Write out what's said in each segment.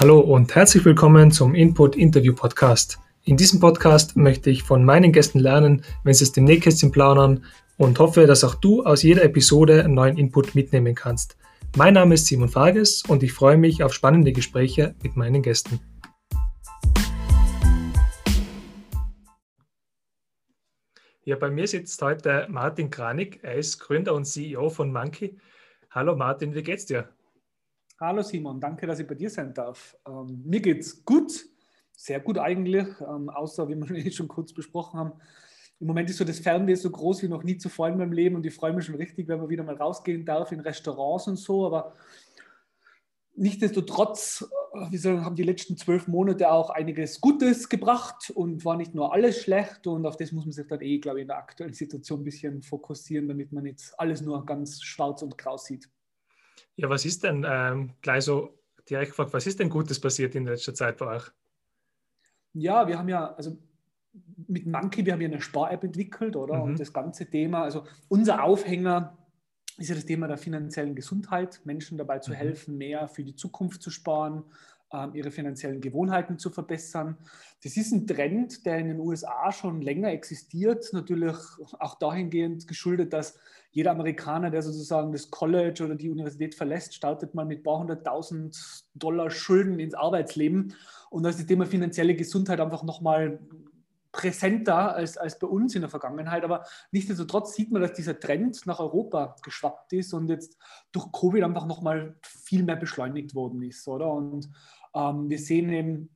Hallo und herzlich willkommen zum Input Interview Podcast. In diesem Podcast möchte ich von meinen Gästen lernen, wenn sie es dem Nähkästchen plaudern und hoffe, dass auch du aus jeder Episode einen neuen Input mitnehmen kannst. Mein Name ist Simon Farges und ich freue mich auf spannende Gespräche mit meinen Gästen. Ja, bei mir sitzt heute Martin Kranig. Er ist Gründer und CEO von Monkey. Hallo Martin, wie geht's dir? Hallo Simon, danke, dass ich bei dir sein darf. Ähm, mir geht's gut, sehr gut eigentlich, ähm, außer wie wir schon kurz besprochen haben. Im Moment ist so das Fernweh so groß wie noch nie zuvor in meinem Leben und ich freue mich schon richtig, wenn man wieder mal rausgehen darf in Restaurants und so. Aber Nichtsdestotrotz äh, soll, haben die letzten zwölf Monate auch einiges Gutes gebracht und war nicht nur alles schlecht. Und auf das muss man sich dann eh, glaube ich, in der aktuellen Situation ein bisschen fokussieren, damit man nicht alles nur ganz schwarz und grau sieht. Ja, was ist denn, ähm, gleich so direkt gefragt, was ist denn Gutes passiert in letzter Zeit bei euch? Ja, wir haben ja, also mit Monkey, wir haben ja eine Spar-App entwickelt, oder? Mhm. Und das ganze Thema, also unser Aufhänger ist ja das Thema der finanziellen Gesundheit, Menschen dabei zu mhm. helfen, mehr für die Zukunft zu sparen, ihre finanziellen Gewohnheiten zu verbessern. Das ist ein Trend, der in den USA schon länger existiert, natürlich auch dahingehend geschuldet, dass jeder Amerikaner, der sozusagen das College oder die Universität verlässt, startet mal mit ein paar hunderttausend Dollar Schulden ins Arbeitsleben. Und da das Thema finanzielle Gesundheit einfach nochmal präsenter als, als bei uns in der Vergangenheit. Aber nichtsdestotrotz sieht man, dass dieser Trend nach Europa geschwappt ist und jetzt durch Covid einfach nochmal viel mehr beschleunigt worden ist, oder? Und ähm, wir sehen eben,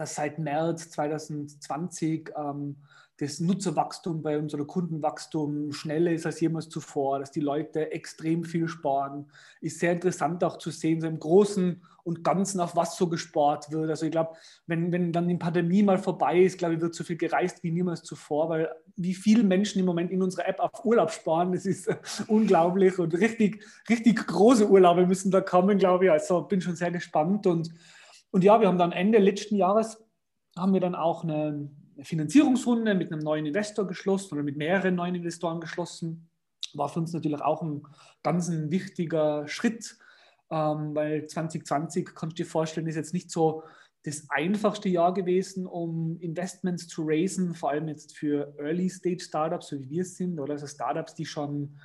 dass seit März 2020 ähm, das Nutzerwachstum bei unserem Kundenwachstum schneller ist als jemals zuvor, dass die Leute extrem viel sparen. Ist sehr interessant auch zu sehen, so im Großen und Ganzen, auf was so gespart wird. Also ich glaube, wenn, wenn dann die Pandemie mal vorbei ist, glaube ich, wird so viel gereist wie niemals zuvor, weil wie viele Menschen im Moment in unserer App auf Urlaub sparen, das ist unglaublich und richtig, richtig große Urlaube müssen da kommen, glaube ich. Also bin schon sehr gespannt und, und ja, wir haben dann Ende letzten Jahres haben wir dann auch eine, Finanzierungsrunde mit einem neuen Investor geschlossen oder mit mehreren neuen Investoren geschlossen. War für uns natürlich auch ein ganz ein wichtiger Schritt, ähm, weil 2020, kannst du dir vorstellen, ist jetzt nicht so das einfachste Jahr gewesen, um Investments zu raisen, vor allem jetzt für Early-Stage-Startups, so wie wir es sind, oder also Startups, die schon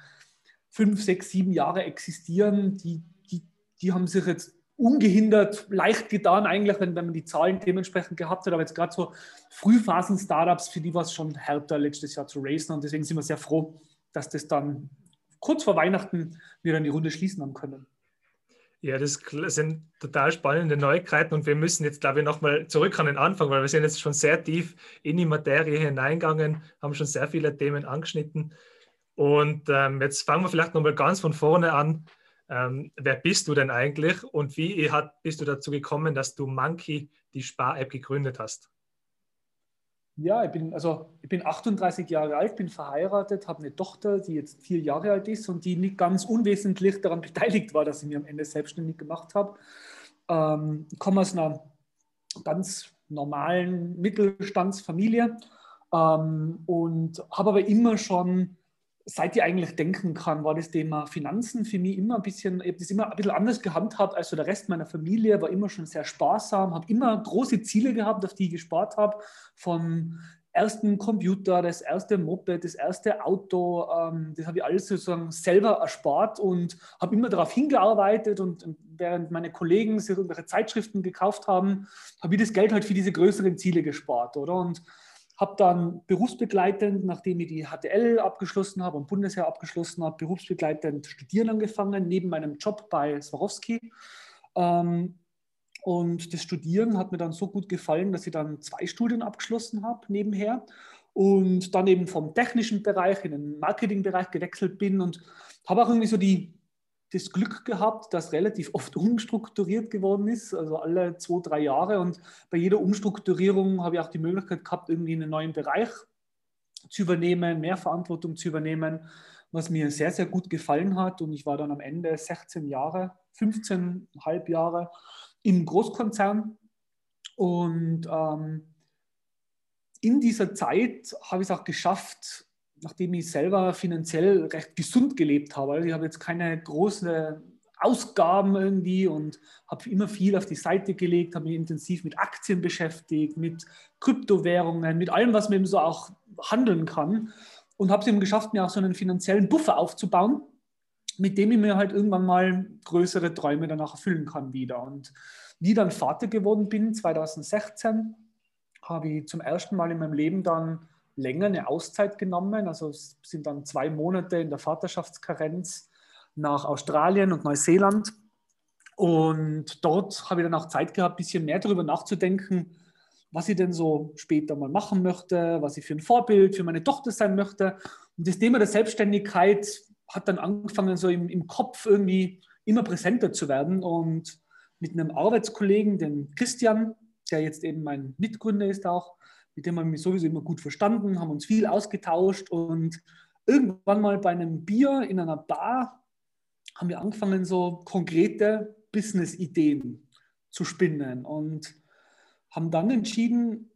fünf, sechs, sieben Jahre existieren, die, die, die haben sich jetzt ungehindert leicht getan, eigentlich, wenn, wenn man die Zahlen dementsprechend gehabt hat. Aber jetzt gerade so Frühphasen-Startups, für die war es schon härter, letztes Jahr zu racen. Und deswegen sind wir sehr froh, dass das dann kurz vor Weihnachten wir dann die Runde schließen haben können. Ja, das sind total spannende Neuigkeiten und wir müssen jetzt, glaube ich, nochmal zurück an den Anfang, weil wir sind jetzt schon sehr tief in die Materie hineingegangen, haben schon sehr viele Themen angeschnitten. Und ähm, jetzt fangen wir vielleicht nochmal ganz von vorne an. Ähm, wer bist du denn eigentlich und wie hat, bist du dazu gekommen, dass du Monkey, die Spar-App, gegründet hast? Ja, ich bin, also, ich bin 38 Jahre alt, bin verheiratet, habe eine Tochter, die jetzt vier Jahre alt ist und die nicht ganz unwesentlich daran beteiligt war, dass ich mich am Ende selbstständig gemacht habe. Ähm, ich komme aus einer ganz normalen Mittelstandsfamilie ähm, und habe aber immer schon seit ich eigentlich denken kann, war das Thema Finanzen für mich immer ein bisschen, ich habe das immer ein bisschen anders gehandhabt als so der Rest meiner Familie, war immer schon sehr sparsam, habe immer große Ziele gehabt, auf die ich gespart habe, vom ersten Computer, das erste Moped, das erste Auto, ähm, das habe ich alles sozusagen selber erspart und habe immer darauf hingearbeitet und, und während meine Kollegen sich irgendwelche Zeitschriften gekauft haben, habe ich das Geld halt für diese größeren Ziele gespart, oder? Und habe dann berufsbegleitend, nachdem ich die HTL abgeschlossen habe und Bundesheer abgeschlossen habe, berufsbegleitend studieren angefangen, neben meinem Job bei Swarovski. Ähm, und das Studieren hat mir dann so gut gefallen, dass ich dann zwei Studien abgeschlossen habe nebenher und dann eben vom technischen Bereich in den Marketingbereich gewechselt bin und habe auch irgendwie so die, das Glück gehabt, dass relativ oft umstrukturiert geworden ist, also alle zwei, drei Jahre. Und bei jeder Umstrukturierung habe ich auch die Möglichkeit gehabt, irgendwie einen neuen Bereich zu übernehmen, mehr Verantwortung zu übernehmen, was mir sehr, sehr gut gefallen hat. Und ich war dann am Ende 16 Jahre, 15,5 Jahre im Großkonzern. Und ähm, in dieser Zeit habe ich es auch geschafft, nachdem ich selber finanziell recht gesund gelebt habe. Also ich habe jetzt keine große Ausgaben irgendwie und habe immer viel auf die Seite gelegt, habe mich intensiv mit Aktien beschäftigt, mit Kryptowährungen, mit allem, was man eben so auch handeln kann und habe es eben geschafft, mir auch so einen finanziellen Buffer aufzubauen, mit dem ich mir halt irgendwann mal größere Träume danach erfüllen kann wieder. Und wie dann Vater geworden bin, 2016, habe ich zum ersten Mal in meinem Leben dann länger eine Auszeit genommen. Also sind dann zwei Monate in der Vaterschaftskarenz nach Australien und Neuseeland. Und dort habe ich dann auch Zeit gehabt, ein bisschen mehr darüber nachzudenken, was ich denn so später mal machen möchte, was ich für ein Vorbild für meine Tochter sein möchte. Und das Thema der Selbstständigkeit hat dann angefangen, so im, im Kopf irgendwie immer präsenter zu werden. Und mit einem Arbeitskollegen, den Christian, der jetzt eben mein Mitgründer ist auch, mit dem haben wir sowieso immer gut verstanden, haben uns viel ausgetauscht und irgendwann mal bei einem Bier in einer Bar haben wir angefangen, so konkrete Business-Ideen zu spinnen und haben dann entschieden,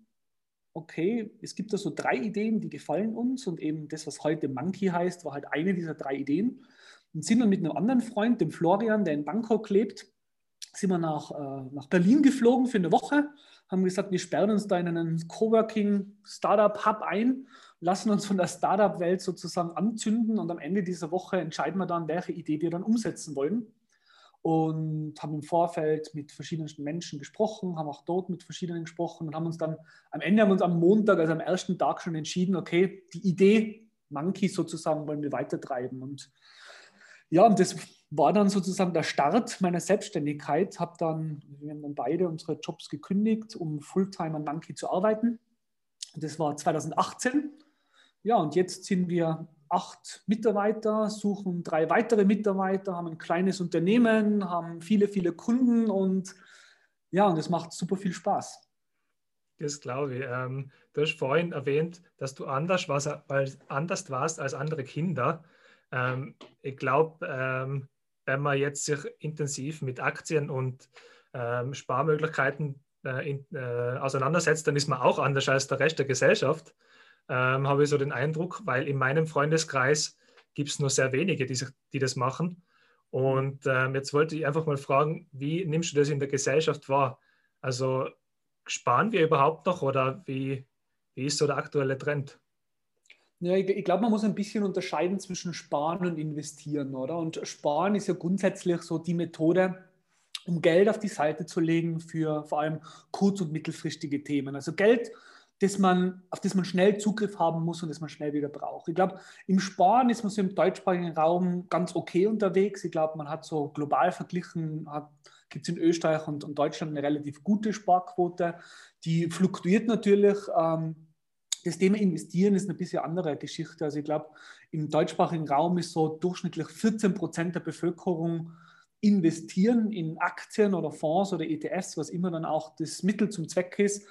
okay, es gibt da so drei Ideen, die gefallen uns und eben das, was heute Monkey heißt, war halt eine dieser drei Ideen. Und sind dann mit einem anderen Freund, dem Florian, der in Bangkok lebt, sind wir nach, äh, nach Berlin geflogen für eine Woche, haben gesagt, wir sperren uns da in einen Coworking Startup Hub ein, lassen uns von der Startup-Welt sozusagen anzünden und am Ende dieser Woche entscheiden wir dann, welche Idee wir dann umsetzen wollen. Und haben im Vorfeld mit verschiedenen Menschen gesprochen, haben auch dort mit verschiedenen gesprochen und haben uns dann am Ende haben uns am Montag, also am ersten Tag schon entschieden, okay, die Idee Monkey sozusagen wollen wir weitertreiben. Und ja, und das war dann sozusagen der Start meiner Selbstständigkeit. Hab dann, wir haben dann beide unsere Jobs gekündigt, um Fulltime an Monkey zu arbeiten. Das war 2018. Ja, und jetzt sind wir acht Mitarbeiter, suchen drei weitere Mitarbeiter, haben ein kleines Unternehmen, haben viele, viele Kunden und ja, und es macht super viel Spaß. Das glaube ich. Ähm, du hast vorhin erwähnt, dass du anders warst, anders warst als andere Kinder. Ähm, ich glaube, ähm, wenn man jetzt sich intensiv mit Aktien und ähm, Sparmöglichkeiten äh, in, äh, auseinandersetzt, dann ist man auch anders als der Rest der Gesellschaft, ähm, habe ich so den Eindruck, weil in meinem Freundeskreis gibt es nur sehr wenige, die, sich, die das machen. Und ähm, jetzt wollte ich einfach mal fragen, wie nimmst du das in der Gesellschaft wahr? Also sparen wir überhaupt noch oder wie, wie ist so der aktuelle Trend? Ja, ich, ich glaube, man muss ein bisschen unterscheiden zwischen Sparen und Investieren, oder? Und Sparen ist ja grundsätzlich so die Methode, um Geld auf die Seite zu legen für vor allem kurz- und mittelfristige Themen. Also Geld, das man, auf das man schnell Zugriff haben muss und das man schnell wieder braucht. Ich glaube, im Sparen ist man so im deutschsprachigen Raum ganz okay unterwegs. Ich glaube, man hat so global verglichen, gibt es in Österreich und, und, Deutschland eine relativ gute Sparquote. Die fluktuiert natürlich. Ähm, das Thema Investieren ist eine bisschen andere Geschichte. Also ich glaube, im deutschsprachigen Raum ist so durchschnittlich 14 Prozent der Bevölkerung investieren in Aktien oder Fonds oder ETFs, was immer dann auch das Mittel zum Zweck ist.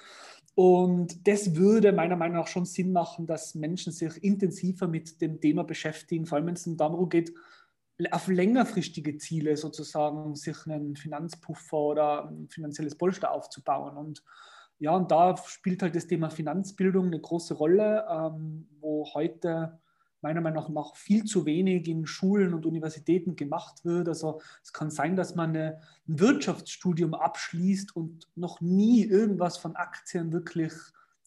Und das würde meiner Meinung nach schon Sinn machen, dass Menschen sich intensiver mit dem Thema beschäftigen, vor allem wenn es darum geht, auf längerfristige Ziele sozusagen sich einen Finanzpuffer oder ein finanzielles Polster aufzubauen. Und ja, und da spielt halt das Thema Finanzbildung eine große Rolle, ähm, wo heute meiner Meinung nach viel zu wenig in Schulen und Universitäten gemacht wird. Also es kann sein, dass man eine, ein Wirtschaftsstudium abschließt und noch nie irgendwas von Aktien wirklich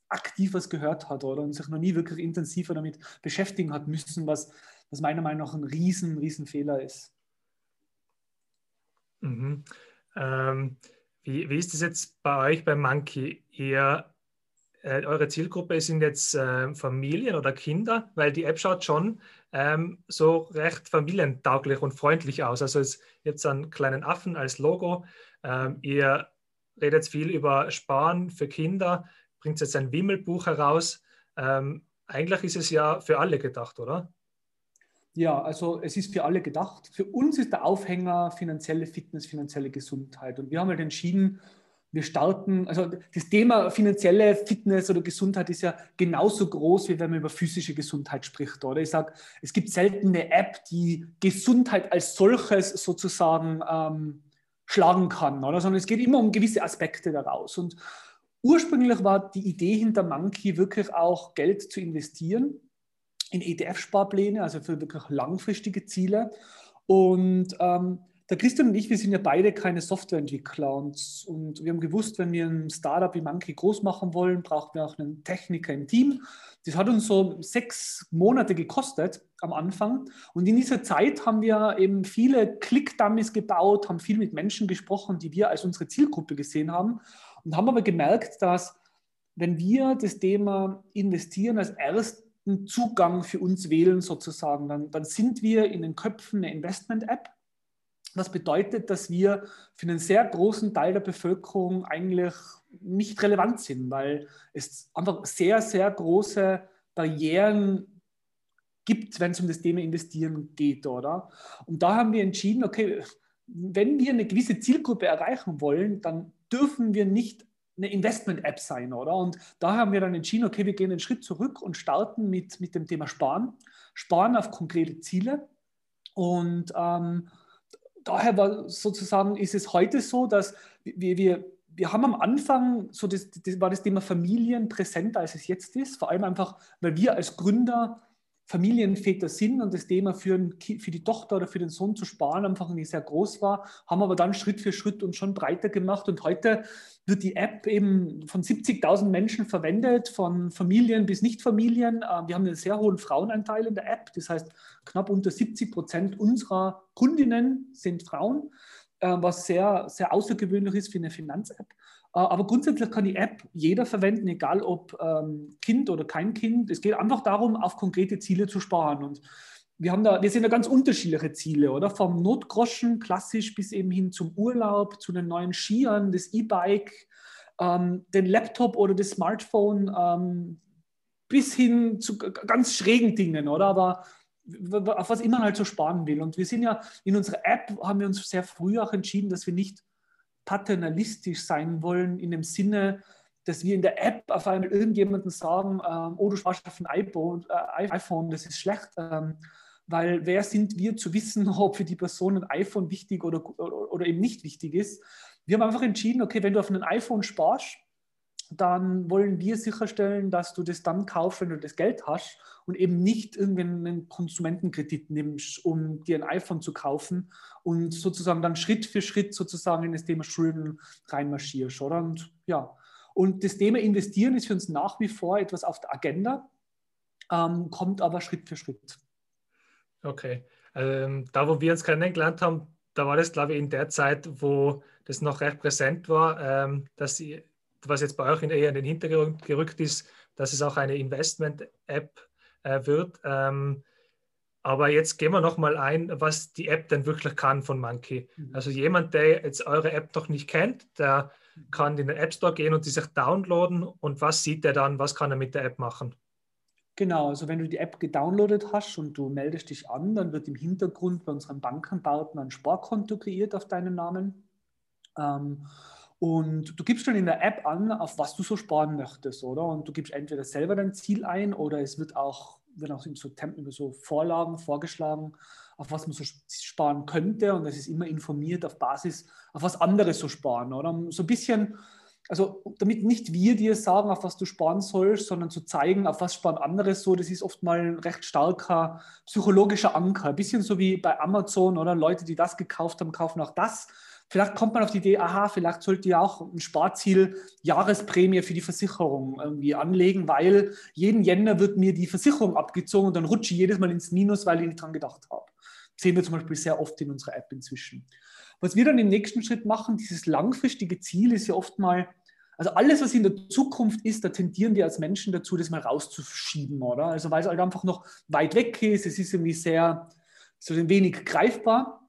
aktiv was gehört hat oder und sich noch nie wirklich intensiver damit beschäftigen hat müssen, was, was meiner Meinung nach ein riesen, riesen Fehler ist. Mhm. Ähm, wie, wie ist es jetzt bei euch bei Monkey? Ihr, äh, eure Zielgruppe sind jetzt äh, Familien oder Kinder, weil die App schaut schon ähm, so recht familientauglich und freundlich aus. Also es, jetzt einen kleinen Affen als Logo. Ähm, ihr redet viel über Sparen für Kinder, bringt jetzt ein Wimmelbuch heraus. Ähm, eigentlich ist es ja für alle gedacht, oder? Ja, also es ist für alle gedacht. Für uns ist der Aufhänger finanzielle Fitness, finanzielle Gesundheit. Und wir haben halt entschieden, wir starten, also das Thema finanzielle Fitness oder Gesundheit ist ja genauso groß, wie wenn man über physische Gesundheit spricht. Oder ich sage, es gibt selten eine App, die Gesundheit als solches sozusagen ähm, schlagen kann, oder? sondern es geht immer um gewisse Aspekte daraus. Und ursprünglich war die Idee hinter Monkey wirklich auch Geld zu investieren in ETF-Sparpläne, also für wirklich langfristige Ziele. Und ähm, der Christian und ich, wir sind ja beide keine Softwareentwickler und, und wir haben gewusst, wenn wir ein Startup wie Monkey groß machen wollen, brauchen wir auch einen Techniker im Team. Das hat uns so sechs Monate gekostet am Anfang und in dieser Zeit haben wir eben viele Click-Dummies gebaut, haben viel mit Menschen gesprochen, die wir als unsere Zielgruppe gesehen haben und haben aber gemerkt, dass wenn wir das Thema investieren als ersten Zugang für uns wählen sozusagen, dann, dann sind wir in den Köpfen eine Investment-App. Was bedeutet, dass wir für einen sehr großen Teil der Bevölkerung eigentlich nicht relevant sind, weil es einfach sehr, sehr große Barrieren gibt, wenn es um das Thema Investieren geht, oder? Und da haben wir entschieden, okay, wenn wir eine gewisse Zielgruppe erreichen wollen, dann dürfen wir nicht eine Investment-App sein, oder? Und da haben wir dann entschieden, okay, wir gehen einen Schritt zurück und starten mit, mit dem Thema Sparen. Sparen auf konkrete Ziele. Und ähm, daher war sozusagen ist es heute so, dass wir, wir, wir haben am Anfang, so das, das war das Thema Familien präsenter, als es jetzt ist. Vor allem einfach, weil wir als Gründer Familienväter sind und das Thema für, für, die Tochter oder für den Sohn zu sparen einfach nicht sehr groß war, haben aber dann Schritt für Schritt uns schon breiter gemacht und heute wird die App eben von 70.000 Menschen verwendet, von Familien bis Nichtfamilien. Äh, wir haben einen sehr hohen Frauenanteil in der App, das heißt knapp unter 70 Prozent unserer Kundinnen sind Frauen, äh, was sehr, sehr außergewöhnlich ist für eine Finanz-App. Äh, aber grundsätzlich kann die App jeder verwenden, egal ob ähm, Kind oder kein Kind. Es geht einfach darum, auf konkrete Ziele zu sparen. Und wir, haben da, wir sehen da ganz unterschiedliche Ziele, oder? Vom Notgroschen klassisch bis eben hin zum Urlaub, zu den neuen Skiern, das E-Bike, ähm, den Laptop oder das Smartphone, ähm, bis hin zu ganz schrägen Dingen, oder? Aber auf was immer man halt so sparen will. Und wir sind ja in unserer App, haben wir uns sehr früh auch entschieden, dass wir nicht paternalistisch sein wollen, in dem Sinne, dass wir in der App auf einmal irgendjemandem sagen, ähm, oh, du sparst auf ein iPhone, äh, iPhone das ist schlecht. Ähm, weil wer sind wir zu wissen, ob für die Person ein iPhone wichtig oder, oder, oder eben nicht wichtig ist. Wir haben einfach entschieden, okay, wenn du auf ein iPhone sparst, dann wollen wir sicherstellen, dass du das dann kaufst, wenn du das Geld hast und eben nicht irgendeinen Konsumentenkredit nimmst, um dir ein iPhone zu kaufen und sozusagen dann Schritt für Schritt sozusagen in das Thema Schulden reinmarschierst, oder? Und ja, und das Thema Investieren ist für uns nach wie vor etwas auf der Agenda, ähm, kommt aber Schritt für Schritt. Okay. Ähm, da, wo wir uns kennengelernt haben, da war das, glaube ich, in der Zeit, wo das noch recht präsent war, ähm, dass sie, was jetzt bei euch eher in den Hintergrund gerückt ist, dass es auch eine Investment-App äh, wird. Ähm, aber jetzt gehen wir nochmal ein, was die App denn wirklich kann von Monkey. Mhm. Also jemand, der jetzt eure App noch nicht kennt, der kann in den App Store gehen und die sich downloaden. Und was sieht er dann? Was kann er mit der App machen? Genau, also wenn du die App gedownloadet hast und du meldest dich an, dann wird im Hintergrund bei unserem Bankenpartner ein Sparkonto kreiert auf deinen Namen. Ähm, und du gibst dann in der App an, auf was du so sparen möchtest, oder? Und du gibst entweder selber dein Ziel ein oder es wird auch, wird auch so, so Vorlagen vorgeschlagen, auf was man so sparen könnte. Und es ist immer informiert auf Basis, auf was andere so sparen, oder? So ein bisschen also damit nicht wir dir sagen, auf was du sparen sollst, sondern zu zeigen, auf was sparen andere so, das ist oft mal ein recht starker psychologischer Anker. Ein bisschen so wie bei Amazon oder Leute, die das gekauft haben, kaufen auch das. Vielleicht kommt man auf die Idee, aha, vielleicht sollte ihr auch ein Sparziel Jahresprämie für die Versicherung irgendwie anlegen, weil jeden Jänner wird mir die Versicherung abgezogen und dann rutsche ich jedes Mal ins Minus, weil ich nicht dran gedacht habe. Das sehen wir zum Beispiel sehr oft in unserer App inzwischen. Was wir dann im nächsten Schritt machen, dieses langfristige Ziel ist ja oft mal, also alles, was in der Zukunft ist, da tendieren wir als Menschen dazu, das mal rauszuschieben, oder? Also weil es halt einfach noch weit weg ist, es ist irgendwie sehr, so wenig greifbar.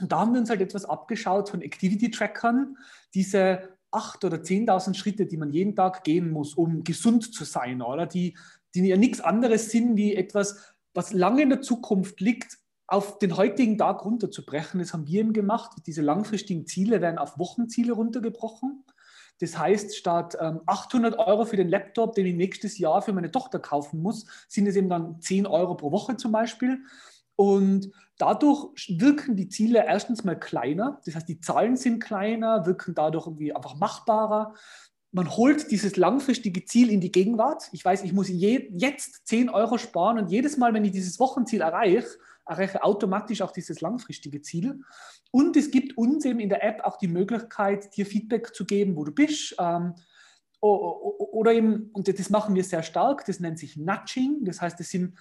Und da haben wir uns halt etwas abgeschaut von Activity-Trackern, diese 8.000 oder 10.000 Schritte, die man jeden Tag gehen muss, um gesund zu sein, oder? Die, die ja nichts anderes sind wie etwas, was lange in der Zukunft liegt, auf den heutigen Tag runterzubrechen. Das haben wir eben gemacht. Diese langfristigen Ziele werden auf Wochenziele runtergebrochen. Das heißt, statt 800 ähm, Euro für den Laptop, den ich nächstes Jahr für meine Tochter kaufen muss, sind es eben dann 10 Euro pro Woche zum Beispiel. Und dadurch wirken die Ziele erstens mal kleiner. Das heißt, die Zahlen sind kleiner, wirken dadurch irgendwie einfach machbarer. Man holt dieses langfristige Ziel in die Gegenwart. Ich weiß, ich muss je, jetzt 10 Euro sparen und jedes Mal, wenn ich dieses Wochenziel erreiche, erreiche automatisch auch dieses langfristige Ziel. Und es gibt uns eben in der App auch die Möglichkeit, dir Feedback zu geben, wo du bist. Ähm, oder eben, und das machen wir sehr stark, das nennt sich Nudging. Das heißt, das sind,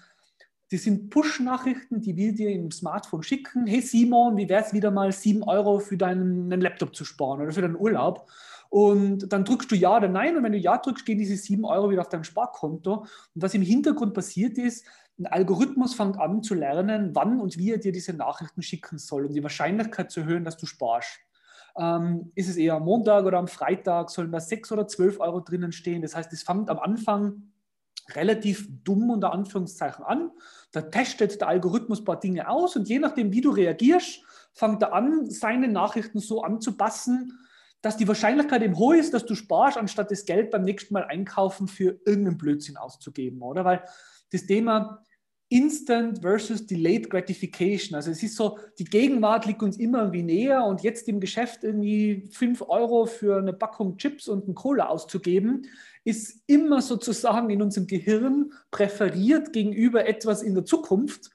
das sind Push-Nachrichten, die wir dir im Smartphone schicken. Hey Simon, wie wäre es wieder mal 7 Euro für deinen Laptop zu sparen oder für deinen Urlaub? Und dann drückst du Ja oder Nein. Und wenn du Ja drückst, gehen diese 7 Euro wieder auf dein Sparkonto. Und was im Hintergrund passiert ist, ein Algorithmus fängt an zu lernen, wann und wie er dir diese Nachrichten schicken soll, um die Wahrscheinlichkeit zu erhöhen, dass du sparst. Ähm, ist es eher am Montag oder am Freitag? Sollen da 6 oder 12 Euro drinnen stehen? Das heißt, es fängt am Anfang relativ dumm unter Anführungszeichen an. Da testet der Algorithmus ein paar Dinge aus und je nachdem, wie du reagierst, fängt er an, seine Nachrichten so anzupassen, dass die Wahrscheinlichkeit eben hoch ist, dass du sparst, anstatt das Geld beim nächsten Mal einkaufen für irgendeinen Blödsinn auszugeben, oder? Weil das Thema Instant versus Delayed Gratification. Also es ist so, die Gegenwart liegt uns immer irgendwie näher und jetzt im Geschäft irgendwie 5 Euro für eine Packung Chips und einen Cola auszugeben, ist immer sozusagen in unserem Gehirn präferiert gegenüber etwas in der Zukunft.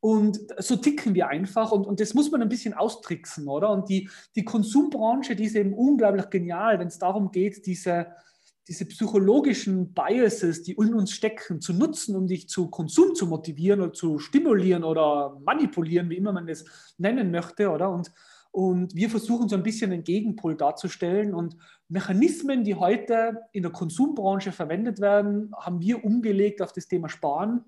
Und so ticken wir einfach und, und das muss man ein bisschen austricksen, oder? Und die, die Konsumbranche, die ist eben unglaublich genial, wenn es darum geht, diese, diese psychologischen Biases, die in uns stecken, zu nutzen, um dich zu Konsum zu motivieren oder zu stimulieren oder manipulieren, wie immer man das nennen möchte, oder? Und, und wir versuchen so ein bisschen den Gegenpol darzustellen und Mechanismen, die heute in der Konsumbranche verwendet werden, haben wir umgelegt auf das Thema Sparen,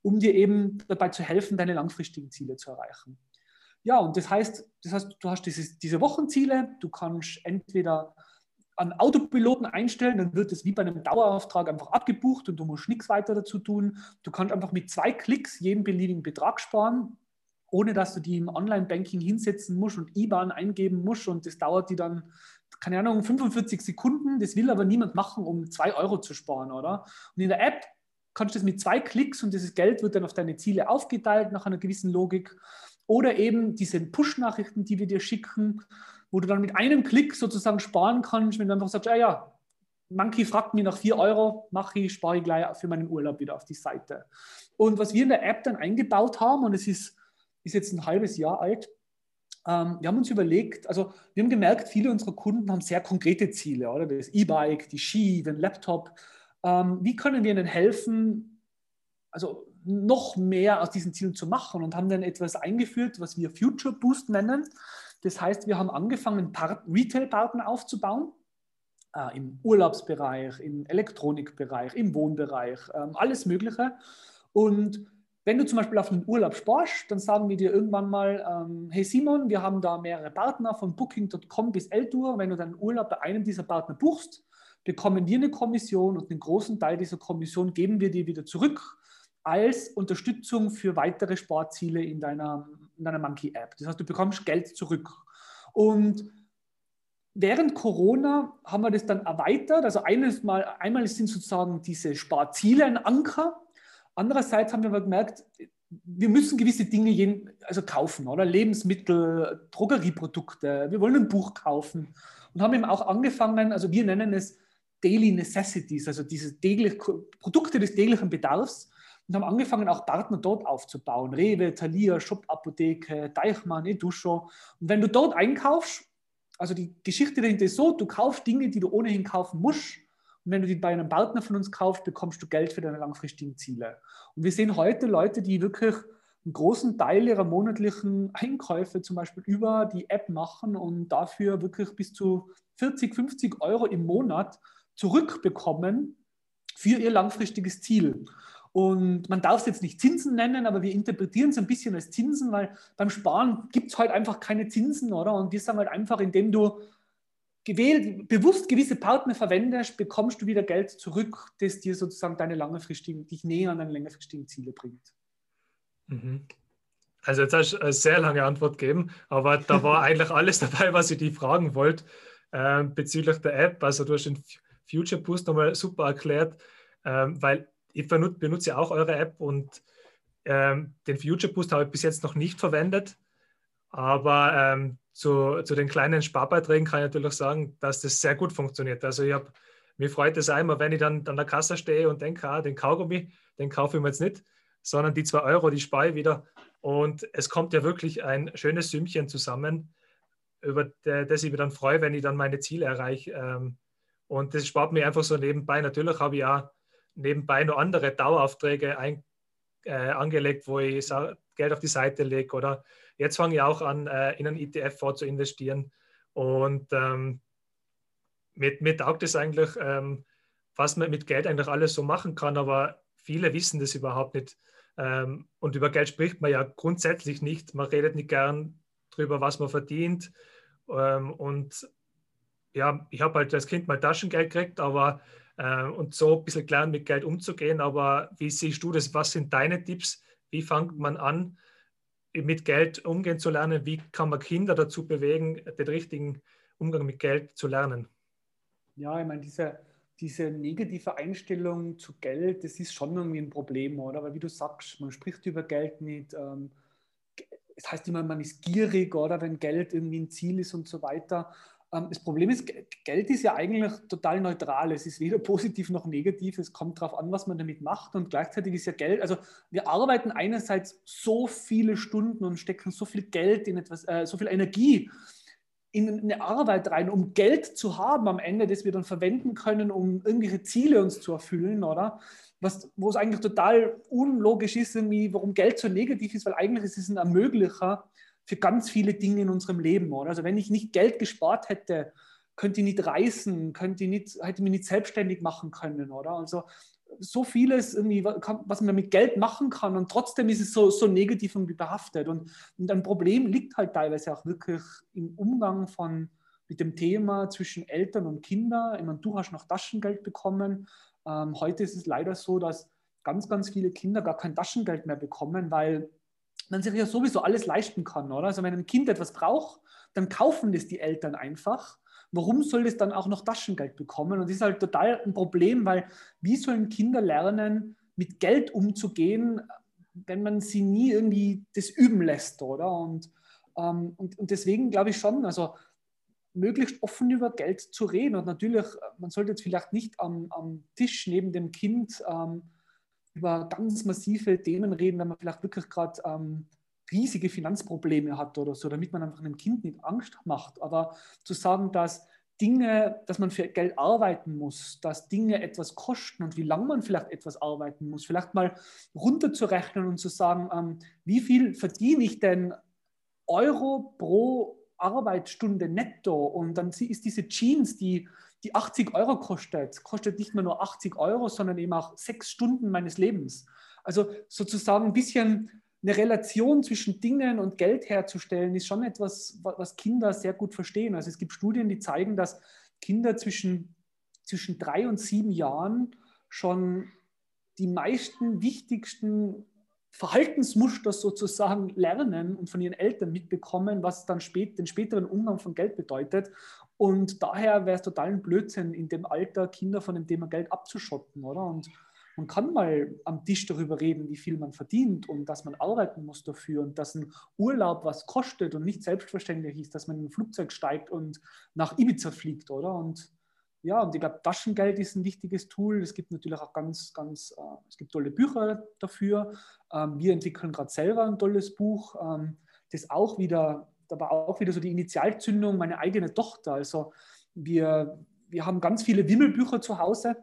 um dir eben dabei zu helfen, deine langfristigen Ziele zu erreichen. Ja, und das heißt, das heißt du hast dieses, diese Wochenziele, du kannst entweder an Autopiloten einstellen, dann wird es wie bei einem Dauerauftrag einfach abgebucht und du musst nichts weiter dazu tun. Du kannst einfach mit zwei Klicks jeden beliebigen Betrag sparen, ohne dass du die im Online-Banking hinsetzen musst und IBAN eingeben musst und das dauert die dann, keine Ahnung, 45 Sekunden. Das will aber niemand machen, um zwei Euro zu sparen, oder? Und in der App kannst du das mit zwei Klicks und dieses Geld wird dann auf deine Ziele aufgeteilt nach einer gewissen Logik. Oder eben diese Push-Nachrichten, die wir dir schicken, wo du dann mit einem Klick sozusagen sparen kannst, wenn du einfach sagst, ja, ja, Monkey fragt mich nach 4 Euro, mache ich, spare ich gleich für meinen Urlaub wieder auf die Seite. Und was wir in der App dann eingebaut haben, und es ist, ist jetzt ein halbes Jahr alt, ähm, wir haben uns überlegt, also wir haben gemerkt, viele unserer Kunden haben sehr konkrete Ziele, oder? Das E-Bike, die Ski, den Laptop. Ähm, wie können wir ihnen helfen, also noch mehr aus diesen Zielen zu machen und haben dann etwas eingeführt, was wir Future Boost nennen. Das heißt, wir haben angefangen, Retail-Partner aufzubauen. Äh, Im Urlaubsbereich, im Elektronikbereich, im Wohnbereich, äh, alles Mögliche. Und wenn du zum Beispiel auf einen Urlaub sparst, dann sagen wir dir irgendwann mal, ähm, hey Simon, wir haben da mehrere Partner von Booking.com bis Eltour. Wenn du deinen Urlaub bei einem dieser Partner buchst, bekommen wir eine Kommission und einen großen Teil dieser Kommission geben wir dir wieder zurück als Unterstützung für weitere Sportziele in deiner, in deiner Monkey-App. Das heißt, du bekommst Geld zurück. Und während Corona haben wir das dann erweitert. Also eines mal, einmal sind sozusagen diese Sparziele ein Anker. Andererseits haben wir gemerkt, wir müssen gewisse Dinge jeden, also kaufen, oder? Lebensmittel, Drogerieprodukte. Wir wollen ein Buch kaufen und haben eben auch angefangen, also wir nennen es Daily Necessities, also diese täglich, Produkte des täglichen Bedarfs und haben angefangen, auch Partner dort aufzubauen. Rewe, Thalia, Shop Apotheke, Deichmann, Eduscho. Und wenn du dort einkaufst, also die Geschichte dahinter ist so, du kaufst Dinge, die du ohnehin kaufen musst. Und wenn du die bei einem Partner von uns kaufst, bekommst du Geld für deine langfristigen Ziele. Und wir sehen heute Leute, die wirklich einen großen Teil ihrer monatlichen Einkäufe zum Beispiel über die App machen und dafür wirklich bis zu 40, 50 Euro im Monat zurückbekommen für ihr langfristiges Ziel. Und man darf es jetzt nicht Zinsen nennen, aber wir interpretieren es ein bisschen als Zinsen, weil beim Sparen gibt es halt einfach keine Zinsen, oder? Und wir sagen halt einfach, indem du gewählt, bewusst gewisse Partner verwendest, bekommst du wieder Geld zurück, das dir sozusagen deine langfristigen, dich näher an deine längerfristigen Ziele bringt. Mhm. Also jetzt hast du eine sehr lange Antwort gegeben, aber da war eigentlich alles dabei, was ich dich fragen wollte äh, bezüglich der App. Also du hast den Future Boost nochmal super erklärt, äh, weil ich benutze auch eure App und ähm, den Future Boost habe ich bis jetzt noch nicht verwendet. Aber ähm, zu, zu, den kleinen Sparbeiträgen kann ich natürlich sagen, dass das sehr gut funktioniert. Also ich habe, mir freut es einmal, wenn ich dann an der Kasse stehe und denke, ah, den Kaugummi, den kaufe ich mir jetzt nicht, sondern die zwei Euro, die spare ich wieder Und es kommt ja wirklich ein schönes Sümmchen zusammen, über das ich mich dann freue, wenn ich dann meine Ziele erreiche. Ähm, und das spart mir einfach so nebenbei. Natürlich habe ich ja nebenbei noch andere Daueraufträge ein, äh, angelegt, wo ich Geld auf die Seite lege. Oder jetzt fange ich auch an, äh, in einen ETF-Fonds zu investieren. Und ähm, mir, mir taugt es eigentlich, ähm, was man mit Geld eigentlich alles so machen kann, aber viele wissen das überhaupt nicht. Ähm, und über Geld spricht man ja grundsätzlich nicht. Man redet nicht gern darüber, was man verdient. Ähm, und ja, ich habe halt als Kind mal Taschengeld gekriegt, aber äh, und so ein bisschen gelernt, mit Geld umzugehen. Aber wie siehst du das? Was sind deine Tipps? Wie fängt man an, mit Geld umgehen zu lernen? Wie kann man Kinder dazu bewegen, den richtigen Umgang mit Geld zu lernen? Ja, ich meine, diese, diese negative Einstellung zu Geld, das ist schon irgendwie ein Problem, oder? Weil wie du sagst, man spricht über Geld nicht. Ähm, es heißt immer, man ist gierig, oder wenn Geld irgendwie ein Ziel ist und so weiter. Ähm, das Problem ist, Geld ist ja eigentlich total neutral. Es ist weder positiv noch negativ. Es kommt darauf an, was man damit macht. Und gleichzeitig ist ja Geld, also wir arbeiten einerseits so viele Stunden und stecken so viel Geld in etwas, äh, so viel Energie in eine Arbeit rein, um Geld zu haben am Ende, das wir dann verwenden können, um irgendwelche Ziele uns zu erfüllen, oder? Was, wo es eigentlich total unlogisch ist, irgendwie, warum Geld so negativ ist, weil eigentlich ist es ein Ermöglicher für ganz viele Dinge in unserem Leben, oder? Also wenn ich nicht Geld gespart hätte, könnte ich nicht reisen, könnte ich nicht, hätte ich mich nicht selbstständig machen können, oder? Also so vieles, irgendwie, was man mit Geld machen kann und trotzdem ist es so, so negativ und behaftet. Und, und ein Problem liegt halt teilweise auch wirklich im Umgang von, mit dem Thema zwischen Eltern und Kindern. Ich meine, du hast noch Taschengeld bekommen. Ähm, heute ist es leider so, dass ganz, ganz viele Kinder gar kein Taschengeld mehr bekommen, weil man sich ja sowieso alles leisten kann, oder? Also wenn ein Kind etwas braucht, dann kaufen das die Eltern einfach warum soll es dann auch noch Taschengeld bekommen? Und das ist halt total ein Problem, weil wie sollen Kinder lernen, mit Geld umzugehen, wenn man sie nie irgendwie das üben lässt, oder? Und, ähm, und, und deswegen glaube ich schon, also möglichst offen über Geld zu reden. Und natürlich, man sollte jetzt vielleicht nicht am, am Tisch neben dem Kind ähm, über ganz massive Themen reden, wenn man vielleicht wirklich gerade ähm, riesige Finanzprobleme hat oder so, damit man einfach einem Kind nicht Angst macht. Aber zu sagen, dass Dinge, dass man für Geld arbeiten muss, dass Dinge etwas kosten und wie lange man vielleicht etwas arbeiten muss, vielleicht mal runterzurechnen und zu sagen, ähm, wie viel verdiene ich denn Euro pro Arbeitsstunde netto und dann ist diese Jeans, die, die 80 Euro kostet, kostet nicht mehr nur 80 Euro, sondern eben auch sechs Stunden meines Lebens. Also sozusagen ein bisschen eine Relation zwischen Dingen und Geld herzustellen, ist schon etwas, was Kinder sehr gut verstehen. Also es gibt Studien, die zeigen, dass Kinder zwischen, zwischen drei und sieben Jahren schon die meisten wichtigsten Verhaltensmuster sozusagen lernen und von ihren Eltern mitbekommen, was dann spät, den späteren Umgang von Geld bedeutet. Und daher wäre es total ein Blödsinn, in dem Alter Kinder von dem Thema Geld abzuschotten, oder? Und man kann mal am Tisch darüber reden, wie viel man verdient und dass man arbeiten muss dafür und dass ein Urlaub was kostet und nicht selbstverständlich ist, dass man in ein Flugzeug steigt und nach Ibiza fliegt, oder? Und ja, und ich glaube, Taschengeld ist ein wichtiges Tool. Es gibt natürlich auch ganz, ganz, äh, es gibt tolle Bücher dafür. Ähm, wir entwickeln gerade selber ein tolles Buch, ähm, das auch wieder, da war auch wieder so die Initialzündung, meine eigene Tochter. Also wir, wir haben ganz viele Wimmelbücher zu Hause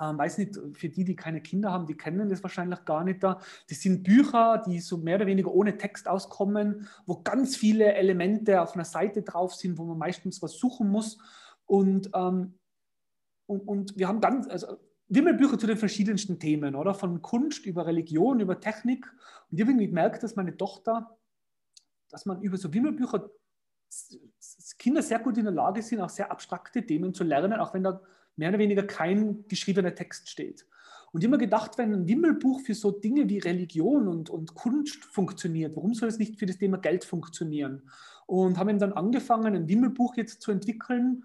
ähm, weiß nicht, für die, die keine Kinder haben, die kennen das wahrscheinlich gar nicht da. Das sind Bücher, die so mehr oder weniger ohne Text auskommen, wo ganz viele Elemente auf einer Seite drauf sind, wo man meistens was suchen muss. Und, ähm, und, und wir haben ganz, also Wimmelbücher zu den verschiedensten Themen, oder? Von Kunst über Religion, über Technik. Und ich habe gemerkt, dass meine Tochter, dass man über so Wimmelbücher Kinder sehr gut in der Lage sind, auch sehr abstrakte Themen zu lernen, auch wenn da mehr oder weniger kein geschriebener Text steht. Und immer gedacht, wenn ein Wimmelbuch für so Dinge wie Religion und, und Kunst funktioniert, warum soll es nicht für das Thema Geld funktionieren? Und haben dann angefangen, ein Wimmelbuch jetzt zu entwickeln,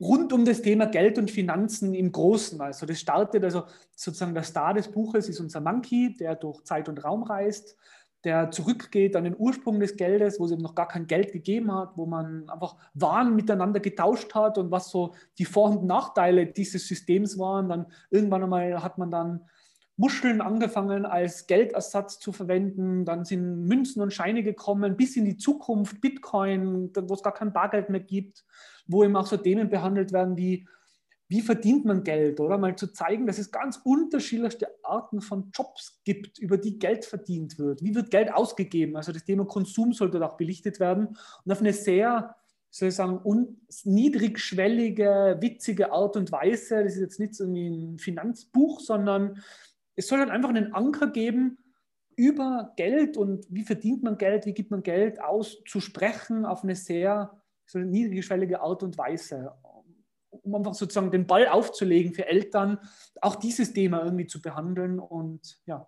rund um das Thema Geld und Finanzen im Großen. Also das startet, also sozusagen der Star des Buches ist unser Monkey, der durch Zeit und Raum reist der zurückgeht an den Ursprung des Geldes, wo es eben noch gar kein Geld gegeben hat, wo man einfach Waren miteinander getauscht hat und was so die Vor- und Nachteile dieses Systems waren. Dann irgendwann einmal hat man dann Muscheln angefangen als Geldersatz zu verwenden, dann sind Münzen und Scheine gekommen, bis in die Zukunft, Bitcoin, wo es gar kein Bargeld mehr gibt, wo eben auch so Themen behandelt werden wie, wie verdient man Geld, oder mal zu zeigen, dass es ganz unterschiedlichste Arten von Jobs gibt, über die Geld verdient wird. Wie wird Geld ausgegeben? Also das Thema Konsum sollte auch belichtet werden und auf eine sehr soll ich sagen, niedrigschwellige, witzige Art und Weise. Das ist jetzt nicht so ein Finanzbuch, sondern es soll dann einfach einen Anker geben, über Geld und wie verdient man Geld, wie gibt man Geld aus, zu sprechen auf eine sehr so eine niedrigschwellige Art und Weise, um einfach sozusagen den Ball aufzulegen für Eltern, auch dieses Thema irgendwie zu behandeln und ja.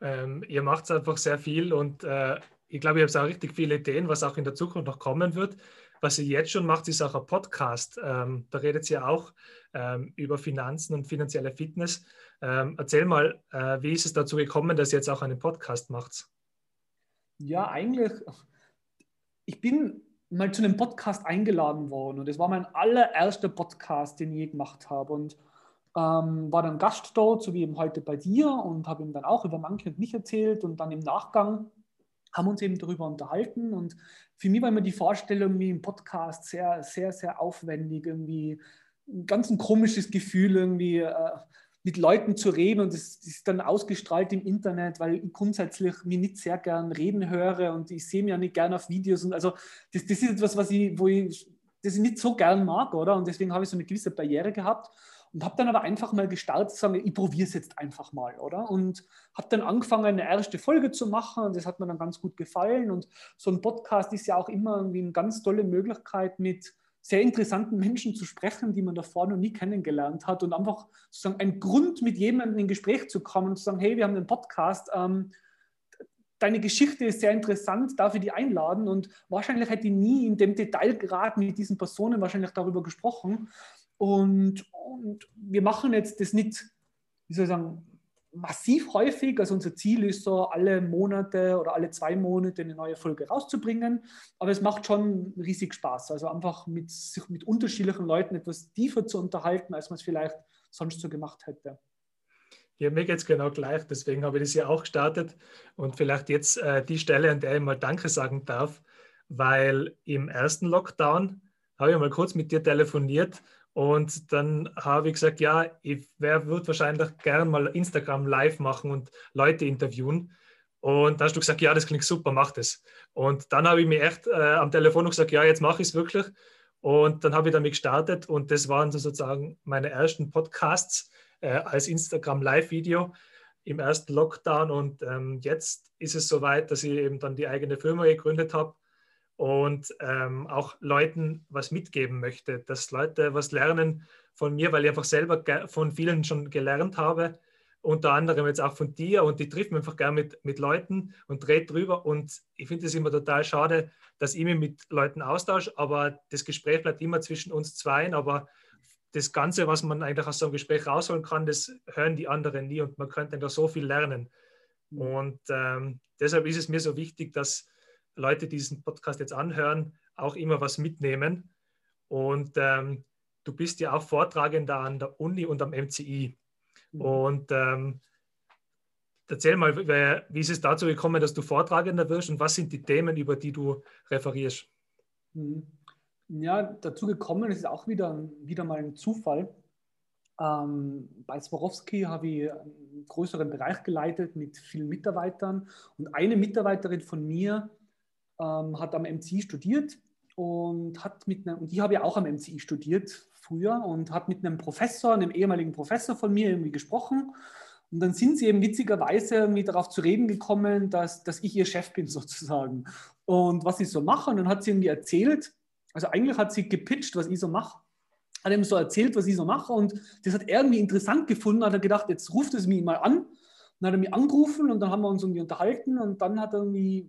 Ähm, ihr macht einfach sehr viel und äh, ich glaube, ihr habt auch richtig viele Ideen, was auch in der Zukunft noch kommen wird. Was ihr jetzt schon macht, ist auch ein Podcast. Ähm, da redet ihr auch ähm, über Finanzen und finanzielle Fitness. Ähm, erzähl mal, äh, wie ist es dazu gekommen, dass ihr jetzt auch einen Podcast macht? Ja, eigentlich, ich bin mal zu einem Podcast eingeladen worden. Und es war mein allererster Podcast, den ich je gemacht habe. Und ähm, war dann Gast dort, so wie eben heute bei dir. Und habe ihm dann auch über Manke und mich erzählt. Und dann im Nachgang haben uns eben darüber unterhalten. Und für mich war immer die Vorstellung wie im Podcast sehr, sehr, sehr aufwendig, irgendwie ein ganz ein komisches Gefühl, irgendwie äh, mit Leuten zu reden und das, ist dann ausgestrahlt im Internet, weil ich grundsätzlich mir nicht sehr gern reden höre und ich sehe mir ja nicht gern auf Videos und also das, das ist etwas, was ich, wo ich, das ich nicht so gern mag, oder? Und deswegen habe ich so eine gewisse Barriere gehabt und habe dann aber einfach mal gestartet zu sagen, ich probiere es jetzt einfach mal, oder? Und habe dann angefangen, eine erste Folge zu machen und das hat mir dann ganz gut gefallen. Und so ein Podcast ist ja auch immer irgendwie eine ganz tolle Möglichkeit, mit sehr interessanten Menschen zu sprechen, die man davor noch nie kennengelernt hat und einfach sozusagen ein Grund, mit jemandem in Gespräch zu kommen und zu sagen, hey, wir haben einen Podcast, ähm, deine Geschichte ist sehr interessant, darf ich die einladen? Und wahrscheinlich hätte ich nie in dem Detailgrad mit diesen Personen wahrscheinlich darüber gesprochen. Und, und wir machen jetzt das nicht, wie soll ich sagen, massiv häufig. Also unser Ziel ist so, alle Monate oder alle zwei Monate eine neue Folge rauszubringen. Aber es macht schon riesig Spaß. Also einfach mit sich mit unterschiedlichen Leuten etwas tiefer zu unterhalten, als man es vielleicht sonst so gemacht hätte. Ja, mir geht es genau gleich. Deswegen habe ich das ja auch gestartet. Und vielleicht jetzt äh, die Stelle, an der ich mal Danke sagen darf, weil im ersten Lockdown habe ich mal kurz mit dir telefoniert und dann habe ich gesagt, ja, ich würde wahrscheinlich gern mal Instagram live machen und Leute interviewen. Und dann hast du gesagt, ja, das klingt super, mach das. Und dann habe ich mir echt äh, am Telefon gesagt, ja, jetzt mache ich es wirklich. Und dann habe ich damit gestartet und das waren so sozusagen meine ersten Podcasts äh, als Instagram Live-Video im ersten Lockdown. Und ähm, jetzt ist es soweit, dass ich eben dann die eigene Firma gegründet habe und ähm, auch Leuten was mitgeben möchte, dass Leute was lernen von mir, weil ich einfach selber von vielen schon gelernt habe, unter anderem jetzt auch von dir und die trifft mich einfach gerne mit, mit Leuten und dreht drüber und ich finde es immer total schade, dass ich mich mit Leuten austausche, aber das Gespräch bleibt immer zwischen uns zweien, aber das Ganze, was man eigentlich aus so einem Gespräch rausholen kann, das hören die anderen nie und man könnte da so viel lernen. Mhm. Und ähm, deshalb ist es mir so wichtig, dass Leute, die diesen Podcast jetzt anhören, auch immer was mitnehmen. Und ähm, du bist ja auch Vortragender an der Uni und am MCI. Mhm. Und ähm, erzähl mal, wie ist es dazu gekommen, dass du Vortragender wirst und was sind die Themen, über die du referierst? Mhm. Ja, dazu gekommen ist auch wieder, wieder mal ein Zufall. Ähm, bei Swarovski habe ich einen größeren Bereich geleitet mit vielen Mitarbeitern und eine Mitarbeiterin von mir ähm, hat am MCI studiert und hat mit einem, und die habe ja auch am MCI studiert früher und hat mit einem Professor, einem ehemaligen Professor von mir irgendwie gesprochen. Und dann sind sie eben witzigerweise irgendwie darauf zu reden gekommen, dass, dass ich ihr Chef bin sozusagen. Und was ich so mache. Und dann hat sie irgendwie erzählt, also eigentlich hat sie gepitcht, was ich so mache. Hat ihm so erzählt, was ich so mache. Und das hat er irgendwie interessant gefunden. Hat er gedacht, jetzt ruft es mich mal an. Dann hat er mich angerufen und dann haben wir uns irgendwie unterhalten. Und dann hat er irgendwie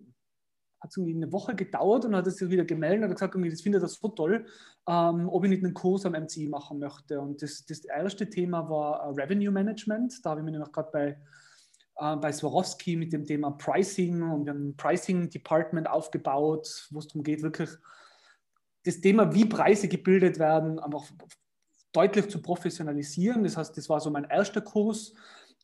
hat es irgendwie eine Woche gedauert und hat es sich wieder gemeldet und hat gesagt, das findet er so toll, ähm, ob ich nicht einen Kurs am MCI machen möchte. Und das, das erste Thema war uh, Revenue Management. Da habe ich mich nämlich gerade bei, äh, bei Swarovski mit dem Thema Pricing und wir haben ein Pricing Department aufgebaut, wo es darum geht, wirklich das Thema, wie Preise gebildet werden, einfach deutlich zu professionalisieren. Das heißt, das war so mein erster Kurs.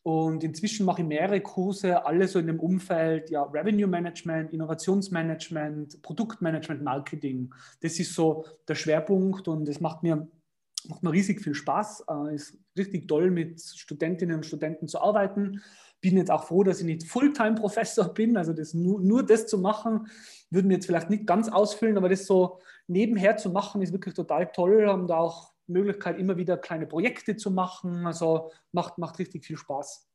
Und inzwischen mache ich mehrere Kurse, alle so in dem Umfeld ja, Revenue Management, Innovationsmanagement, Produktmanagement, Marketing. Das ist so der Schwerpunkt und es macht mir, macht mir riesig viel Spaß. Äh, ist richtig toll, mit Studentinnen und Studenten zu arbeiten. Bin jetzt auch froh, dass ich nicht Fulltime-Professor bin. Also das nur, nur das zu machen, würde mir jetzt vielleicht nicht ganz ausfüllen, aber das so nebenher zu machen, ist wirklich total toll. Haben da auch Möglichkeit, immer wieder kleine Projekte zu machen. Also macht, macht richtig viel Spaß.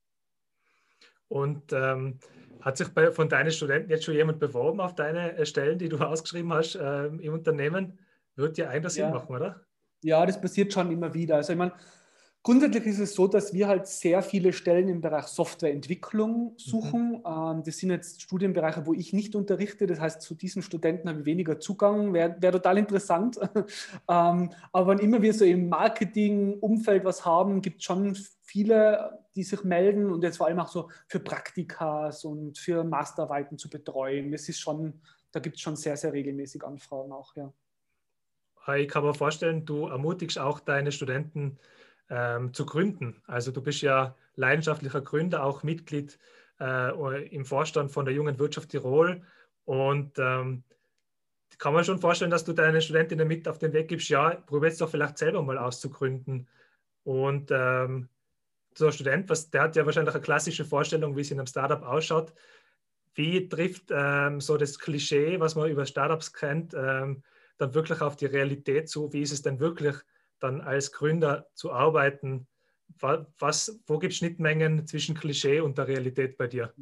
Und ähm, hat sich bei, von deinen Studenten jetzt schon jemand beworben auf deine äh, Stellen, die du ausgeschrieben hast äh, im Unternehmen? Wird dir ein das Sinn machen, oder? Ja, das passiert schon immer wieder. Also ich meine, Grundsätzlich ist es so, dass wir halt sehr viele Stellen im Bereich Softwareentwicklung suchen. Mhm. Das sind jetzt Studienbereiche, wo ich nicht unterrichte. Das heißt, zu diesen Studenten habe ich weniger Zugang. Wäre wär total interessant. Ähm, aber wann immer wir so im Marketing-Umfeld was haben, gibt es schon viele, die sich melden und jetzt vor allem auch so für Praktikas und für Masterarbeiten zu betreuen. Das ist schon, da gibt es schon sehr, sehr regelmäßig Anfragen auch, ja. Ich kann mir vorstellen, du ermutigst auch deine Studenten, ähm, zu gründen. Also du bist ja leidenschaftlicher Gründer, auch Mitglied äh, im Vorstand von der Jungen Wirtschaft Tirol. Und ähm, kann man schon vorstellen, dass du deine Studentinnen mit auf den Weg gibst, ja, probier es doch vielleicht selber mal auszugründen. Und ähm, so ein Student, was, der hat ja wahrscheinlich eine klassische Vorstellung, wie es in einem Startup ausschaut. Wie trifft ähm, so das Klischee, was man über Startups kennt, ähm, dann wirklich auf die Realität zu? Wie ist es denn wirklich dann als Gründer zu arbeiten? Was, wo gibt es Schnittmengen zwischen Klischee und der Realität bei dir?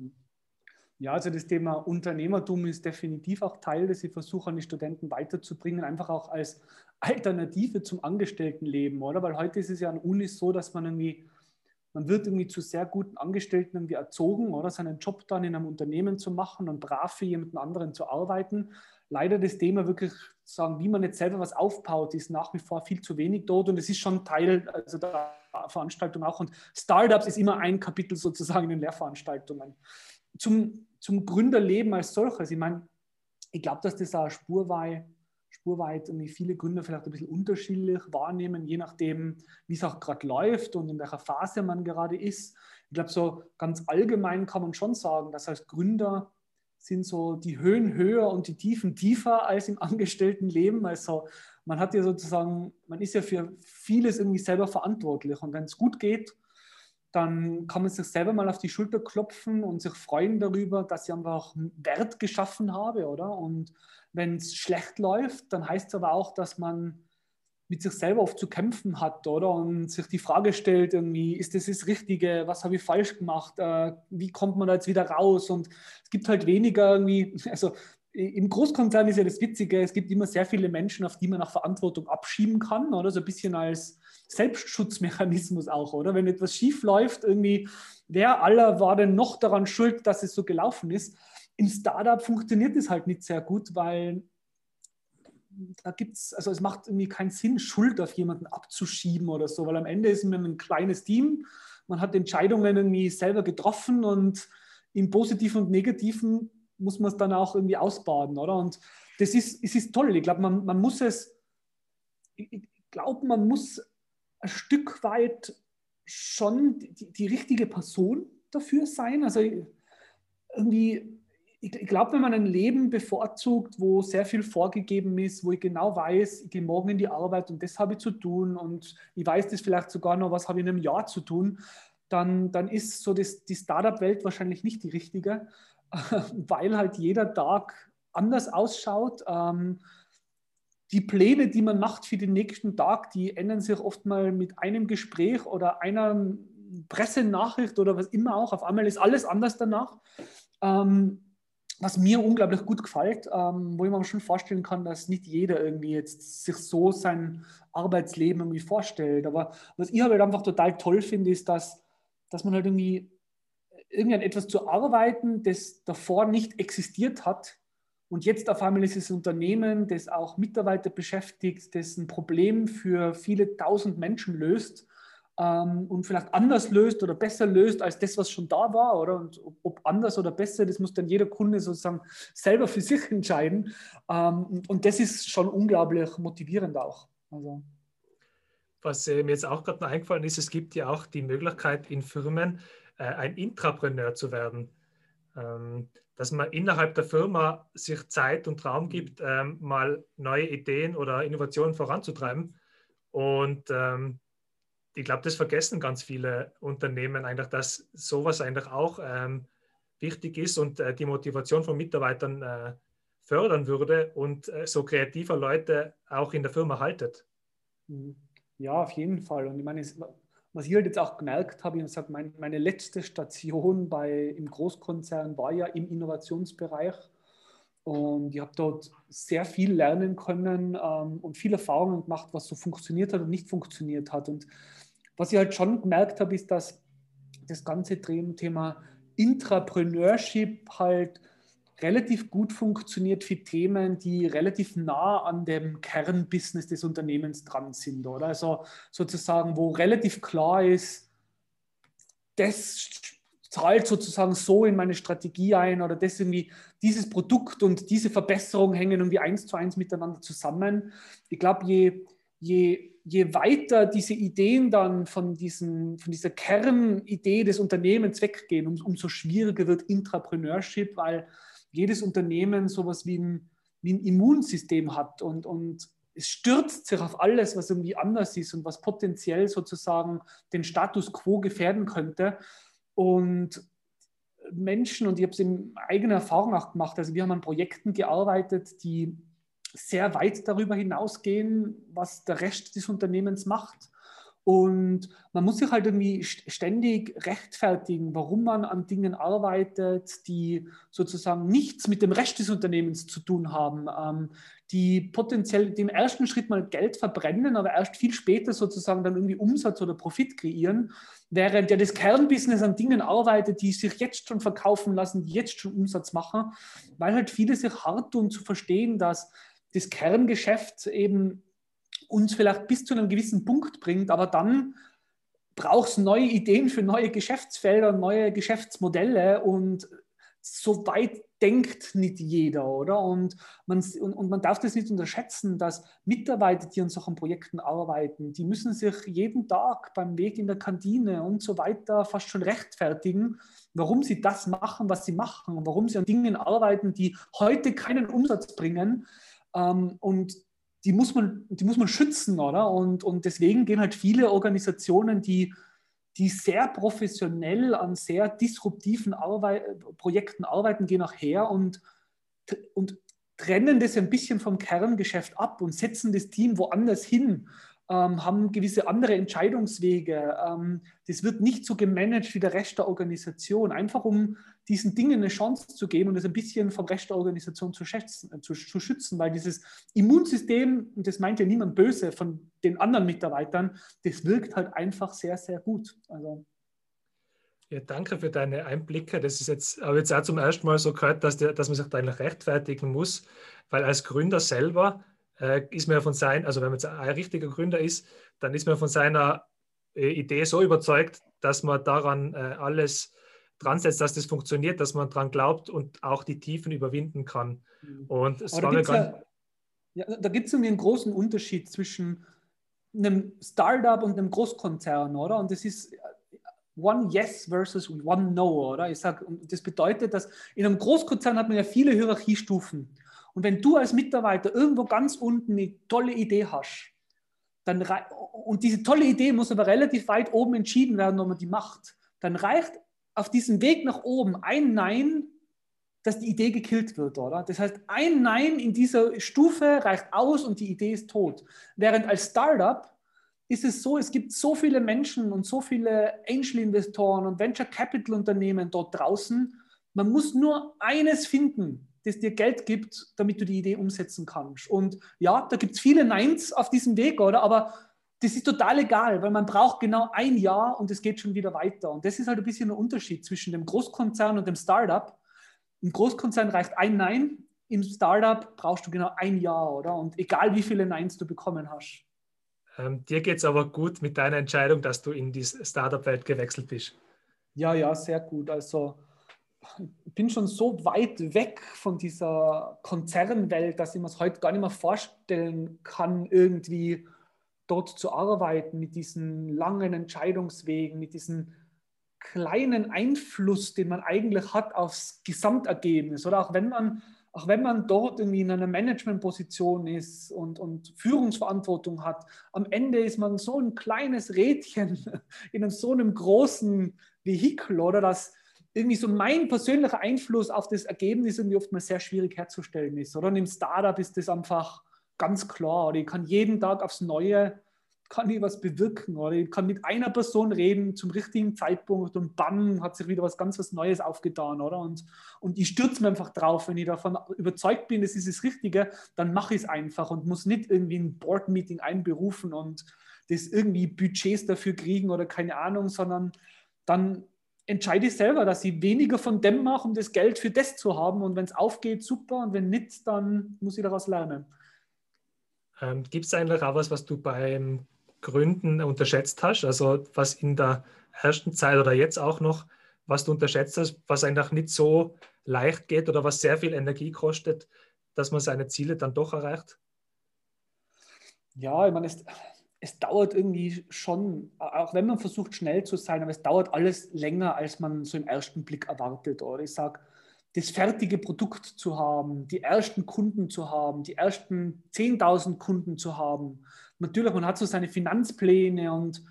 Ja, also das Thema Unternehmertum ist definitiv auch Teil, das ich versuche an die Studenten weiterzubringen, einfach auch als Alternative zum Angestelltenleben, oder? Weil heute ist es ja an Unis so, dass man irgendwie, man wird irgendwie zu sehr guten Angestellten irgendwie erzogen, oder? Seinen Job dann in einem Unternehmen zu machen und brav für jemanden anderen zu arbeiten leider das Thema wirklich sagen, wie man jetzt selber was aufbaut, ist nach wie vor viel zu wenig dort und es ist schon Teil also der Veranstaltung auch. Und Startups ist immer ein Kapitel sozusagen in den Lehrveranstaltungen. Zum, zum Gründerleben als solches, ich meine, ich glaube, dass das auch spurweit, spurweit irgendwie viele Gründer vielleicht ein bisschen unterschiedlich wahrnehmen, je nachdem, wie es auch gerade läuft und in welcher Phase man gerade ist. Ich glaube, so ganz allgemein kann man schon sagen, dass als Gründer sind so die Höhen höher und die Tiefen tiefer als im Angestelltenleben. Also man hat ja sozusagen, man ist ja für vieles irgendwie selber verantwortlich. Und wenn es gut geht, dann kann man sich selber mal auf die Schulter klopfen und sich freuen darüber, dass ich einfach Wert geschaffen habe, oder? Und wenn es schlecht läuft, dann heißt es aber auch, dass man mit sich selber oft zu kämpfen hat, oder? Und sich die Frage stellt, irgendwie, ist das das Richtige? Was habe ich falsch gemacht? Äh, wie kommt man da jetzt wieder raus? Und es gibt halt weniger irgendwie, also im Großkonzern ist ja das Witzige, es gibt immer sehr viele Menschen, auf die man auch Verantwortung abschieben kann, oder? So ein bisschen als Selbstschutzmechanismus auch, oder? Wenn etwas schief läuft, irgendwie, wer aller war denn noch daran schuld, dass es so gelaufen ist? Im Startup funktioniert das halt nicht sehr gut, weil da gibt es, also es macht irgendwie keinen Sinn, Schuld auf jemanden abzuschieben oder so, weil am Ende ist man ein kleines Team, man hat Entscheidungen irgendwie selber getroffen und im Positiven und Negativen muss man es dann auch irgendwie ausbaden, oder? Und das ist, es ist toll. Ich glaube, man, man muss es, ich glaube, man muss ein Stück weit schon die, die richtige Person dafür sein. Also irgendwie ich, glaube, wenn man ein Leben bevorzugt, wo sehr viel vorgegeben ist, wo ich genau weiß, ich gehe morgen in die Arbeit und das habe ich zu tun und ich weiß das vielleicht sogar noch, was habe ich in einem Jahr zu tun, dann, dann ist so das, die Startup-Welt wahrscheinlich nicht die richtige, weil halt jeder Tag anders ausschaut. Ähm, die Pläne, die man macht für den nächsten Tag, die ändern sich oft mal mit einem Gespräch oder einer Pressenachricht oder was immer auch. Auf einmal ist alles anders danach. Ähm, was mir unglaublich gut gefällt, ähm, wo ich mir schon vorstellen kann, dass nicht jeder irgendwie jetzt sich so sein Arbeitsleben irgendwie vorstellt. Aber was ich halt einfach total toll finde, ist, dass, dass man halt irgendwie irgendein etwas zu arbeiten, das davor nicht existiert hat. Und jetzt auf einmal ist es ein Unternehmen, das auch Mitarbeiter beschäftigt, das ein Problem für viele tausend Menschen löst ähm, und vielleicht anders löst oder besser löst als das, was schon da war, oder? Und ob anders oder besser, das muss dann jeder Kunde sozusagen selber für sich entscheiden. Ähm, und das ist schon unglaublich motivierend auch. Also. Was äh, mir jetzt auch gerade noch eingefallen ist, es gibt ja auch die Möglichkeit in Firmen, äh, ein Intrapreneur zu werden. Ähm, dass man innerhalb der Firma sich Zeit und Raum gibt, ähm, mal neue Ideen oder Innovationen voranzutreiben. Und ähm, ich glaube, das vergessen ganz viele Unternehmen eigentlich, dass sowas eigentlich auch wichtig ist und äh, die Motivation von Mitarbeitern äh, fördern würde und äh, so kreativer Leute auch in der Firma haltet. Mhm. Ja, auf jeden Fall. Und ich meine, was ich halt jetzt auch gemerkt habe, ich habe mein, meine letzte Station bei, im Großkonzern war ja im Innovationsbereich. Und ich habe dort sehr viel lernen können ähm, und viele Erfahrungen gemacht, was so funktioniert hat und nicht funktioniert hat. Und was ich halt schon gemerkt habe, ist, dass das ganze Thema Intrapreneurship halt relativ gut funktioniert für Themen, die relativ nah an dem Kernbusiness des Unternehmens dran sind, oder? Also sozusagen, wo relativ klar ist, das zahlt sozusagen so in meine Strategie ein oder das irgendwie, dieses Produkt und diese Verbesserung hängen irgendwie eins zu eins miteinander zusammen. Ich glaube, je, je, je weiter diese Ideen dann von, diesen, von dieser Kernidee des Unternehmens weggehen, um, umso schwieriger wird Intrapreneurship, weil jedes Unternehmen sowas wie ein, wie ein Immunsystem hat und, und es stürzt sich auf alles, was irgendwie anders ist und was potenziell sozusagen den Status quo gefährden könnte. Und Menschen, und ich habe es in eigener Erfahrung auch gemacht, also wir haben an Projekten gearbeitet, die sehr weit darüber hinausgehen, was der Rest des Unternehmens macht. Und man muss sich halt irgendwie ständig rechtfertigen, warum man an Dingen arbeitet, die sozusagen nichts mit dem Rest des Unternehmens zu tun haben, ähm, die potenziell im ersten Schritt mal Geld verbrennen, aber erst viel später sozusagen dann irgendwie Umsatz oder Profit kreieren, während ja das Kernbusiness an Dingen arbeitet, die sich jetzt schon verkaufen lassen, die jetzt schon Umsatz machen, weil halt viele sich hart tun zu verstehen, dass das Kerngeschäft eben uns vielleicht bis zu einem gewissen Punkt bringt, aber dann braucht es neue Ideen für neue Geschäftsfelder, neue Geschäftsmodelle und so weit denkt nicht jeder, oder? Und man, und, und, man darf das nicht unterschätzen, dass Mitarbeiter, die an solchen Projekten arbeiten, die müssen sich jeden Tag beim Weg in der Kantine und so weiter fast schon rechtfertigen, warum sie das machen, was sie machen, warum sie an Dingen arbeiten, die heute keinen Umsatz bringen. Ähm, und die muss man, die muss man schützen, oder? Und, und deswegen gehen halt viele Organisationen, die, die sehr professionell an sehr disruptiven Arbeit, Projekten arbeiten, gehen auch her und, und trennen das ein bisschen vom Kerngeschäft ab und setzen das Team woanders hin ähm, haben gewisse andere Entscheidungswege. Ähm, das wird nicht so gemanagt wie der Rest der Organisation, einfach um diesen Dingen eine Chance zu geben und es ein bisschen vom Rest der Organisation zu, schätzen, äh, zu, zu schützen, weil dieses Immunsystem, und das meint ja niemand böse von den anderen Mitarbeitern, das wirkt halt einfach sehr, sehr gut. Also, ja, danke für deine Einblicke. Das ist jetzt, aber jetzt auch zum ersten Mal so gehört, dass, der, dass man sich da eigentlich rechtfertigen muss, weil als Gründer selber ist man von sein, also wenn man jetzt ein richtiger Gründer ist, dann ist man von seiner äh, Idee so überzeugt, dass man daran äh, alles dran setzt, dass das funktioniert, dass man daran glaubt und auch die Tiefen überwinden kann. Mhm. Und es war mir ja, ja, da gibt es irgendwie einen großen Unterschied zwischen einem Startup und einem Großkonzern, oder? Und das ist One Yes versus One No, oder? Ich sage, das bedeutet, dass in einem Großkonzern hat man ja viele Hierarchiestufen. Und wenn du als Mitarbeiter irgendwo ganz unten eine tolle Idee hast, dann und diese tolle Idee muss aber relativ weit oben entschieden werden, ob man die macht, dann reicht auf diesem Weg nach oben ein Nein, dass die Idee gekillt wird, oder? Das heißt, ein Nein in dieser Stufe reicht aus und die Idee ist tot. Während als Startup ist es so, es gibt so viele Menschen und so viele Angel-Investoren und Venture Capital-Unternehmen dort draußen. Man muss nur eines finden, das dir Geld gibt, damit du die Idee umsetzen kannst. Und ja, da gibt es viele Neins auf diesem Weg, oder? Aber das ist total egal, weil man braucht genau ein Jahr und es geht schon wieder weiter. Und das ist halt ein bisschen der Unterschied zwischen dem Großkonzern und dem Startup. Im Großkonzern reicht ein Nein, im Startup brauchst du genau ein Jahr, oder? Und egal wie viele Neins du bekommen hast. Ähm, dir geht es aber gut mit deiner Entscheidung, dass du in die Startup-Welt gewechselt bist. Ja, ja, sehr gut. Also bin schon so weit weg von dieser Konzernwelt, dass ich mir es heute gar nicht mehr vorstellen kann, irgendwie dort zu arbeiten, mit diesen langen Entscheidungswegen, mit diesen kleinen Einfluss, den man eigentlich hat aufs Gesamtergebnis. Oder auch wenn man, auch wenn man dort irgendwie in einer Managementposition ist und, und Führungsverantwortung hat, am Ende ist man so ein kleines Rädchen in so einem großen Vehikel, oder dass irgendwie so mein persönlicher Einfluss auf das Ergebnis irgendwie oftmals sehr schwierig herzustellen ist. Oder und im Startup ist das einfach ganz klar. Oder ich kann jeden Tag aufs Neue kann ich was bewirken oder ich kann mit einer Person reden zum richtigen Zeitpunkt und bam, hat sich wieder was ganz was Neues aufgetan, oder? Und, und ich stürze mir einfach drauf, wenn ich davon überzeugt bin, das ist das Richtige, dann mache ich es einfach und muss nicht irgendwie ein Board-Meeting einberufen und das irgendwie Budgets dafür kriegen oder keine Ahnung, sondern dann entscheide ich selber, dass ich weniger von dem mache, um das Geld für das zu haben und wenn es aufgeht, super und wenn nicht, dann muss ich daraus lernen. Ähm, Gibt es eigentlich auch was, was du beim Gründen unterschätzt hast? Also was in der ersten Zeit oder jetzt auch noch, was du unterschätzt hast, was einfach nicht so leicht geht oder was sehr viel Energie kostet, dass man seine Ziele dann doch erreicht? Ja, ich meine, es, es dauert irgendwie schon, auch wenn man versucht schnell zu sein, aber es dauert alles länger, als man so im ersten Blick erwartet. Oder ich sage, das fertige Produkt zu haben, die ersten Kunden zu haben, die ersten 10.000 Kunden zu haben. Natürlich, man hat so seine Finanzpläne und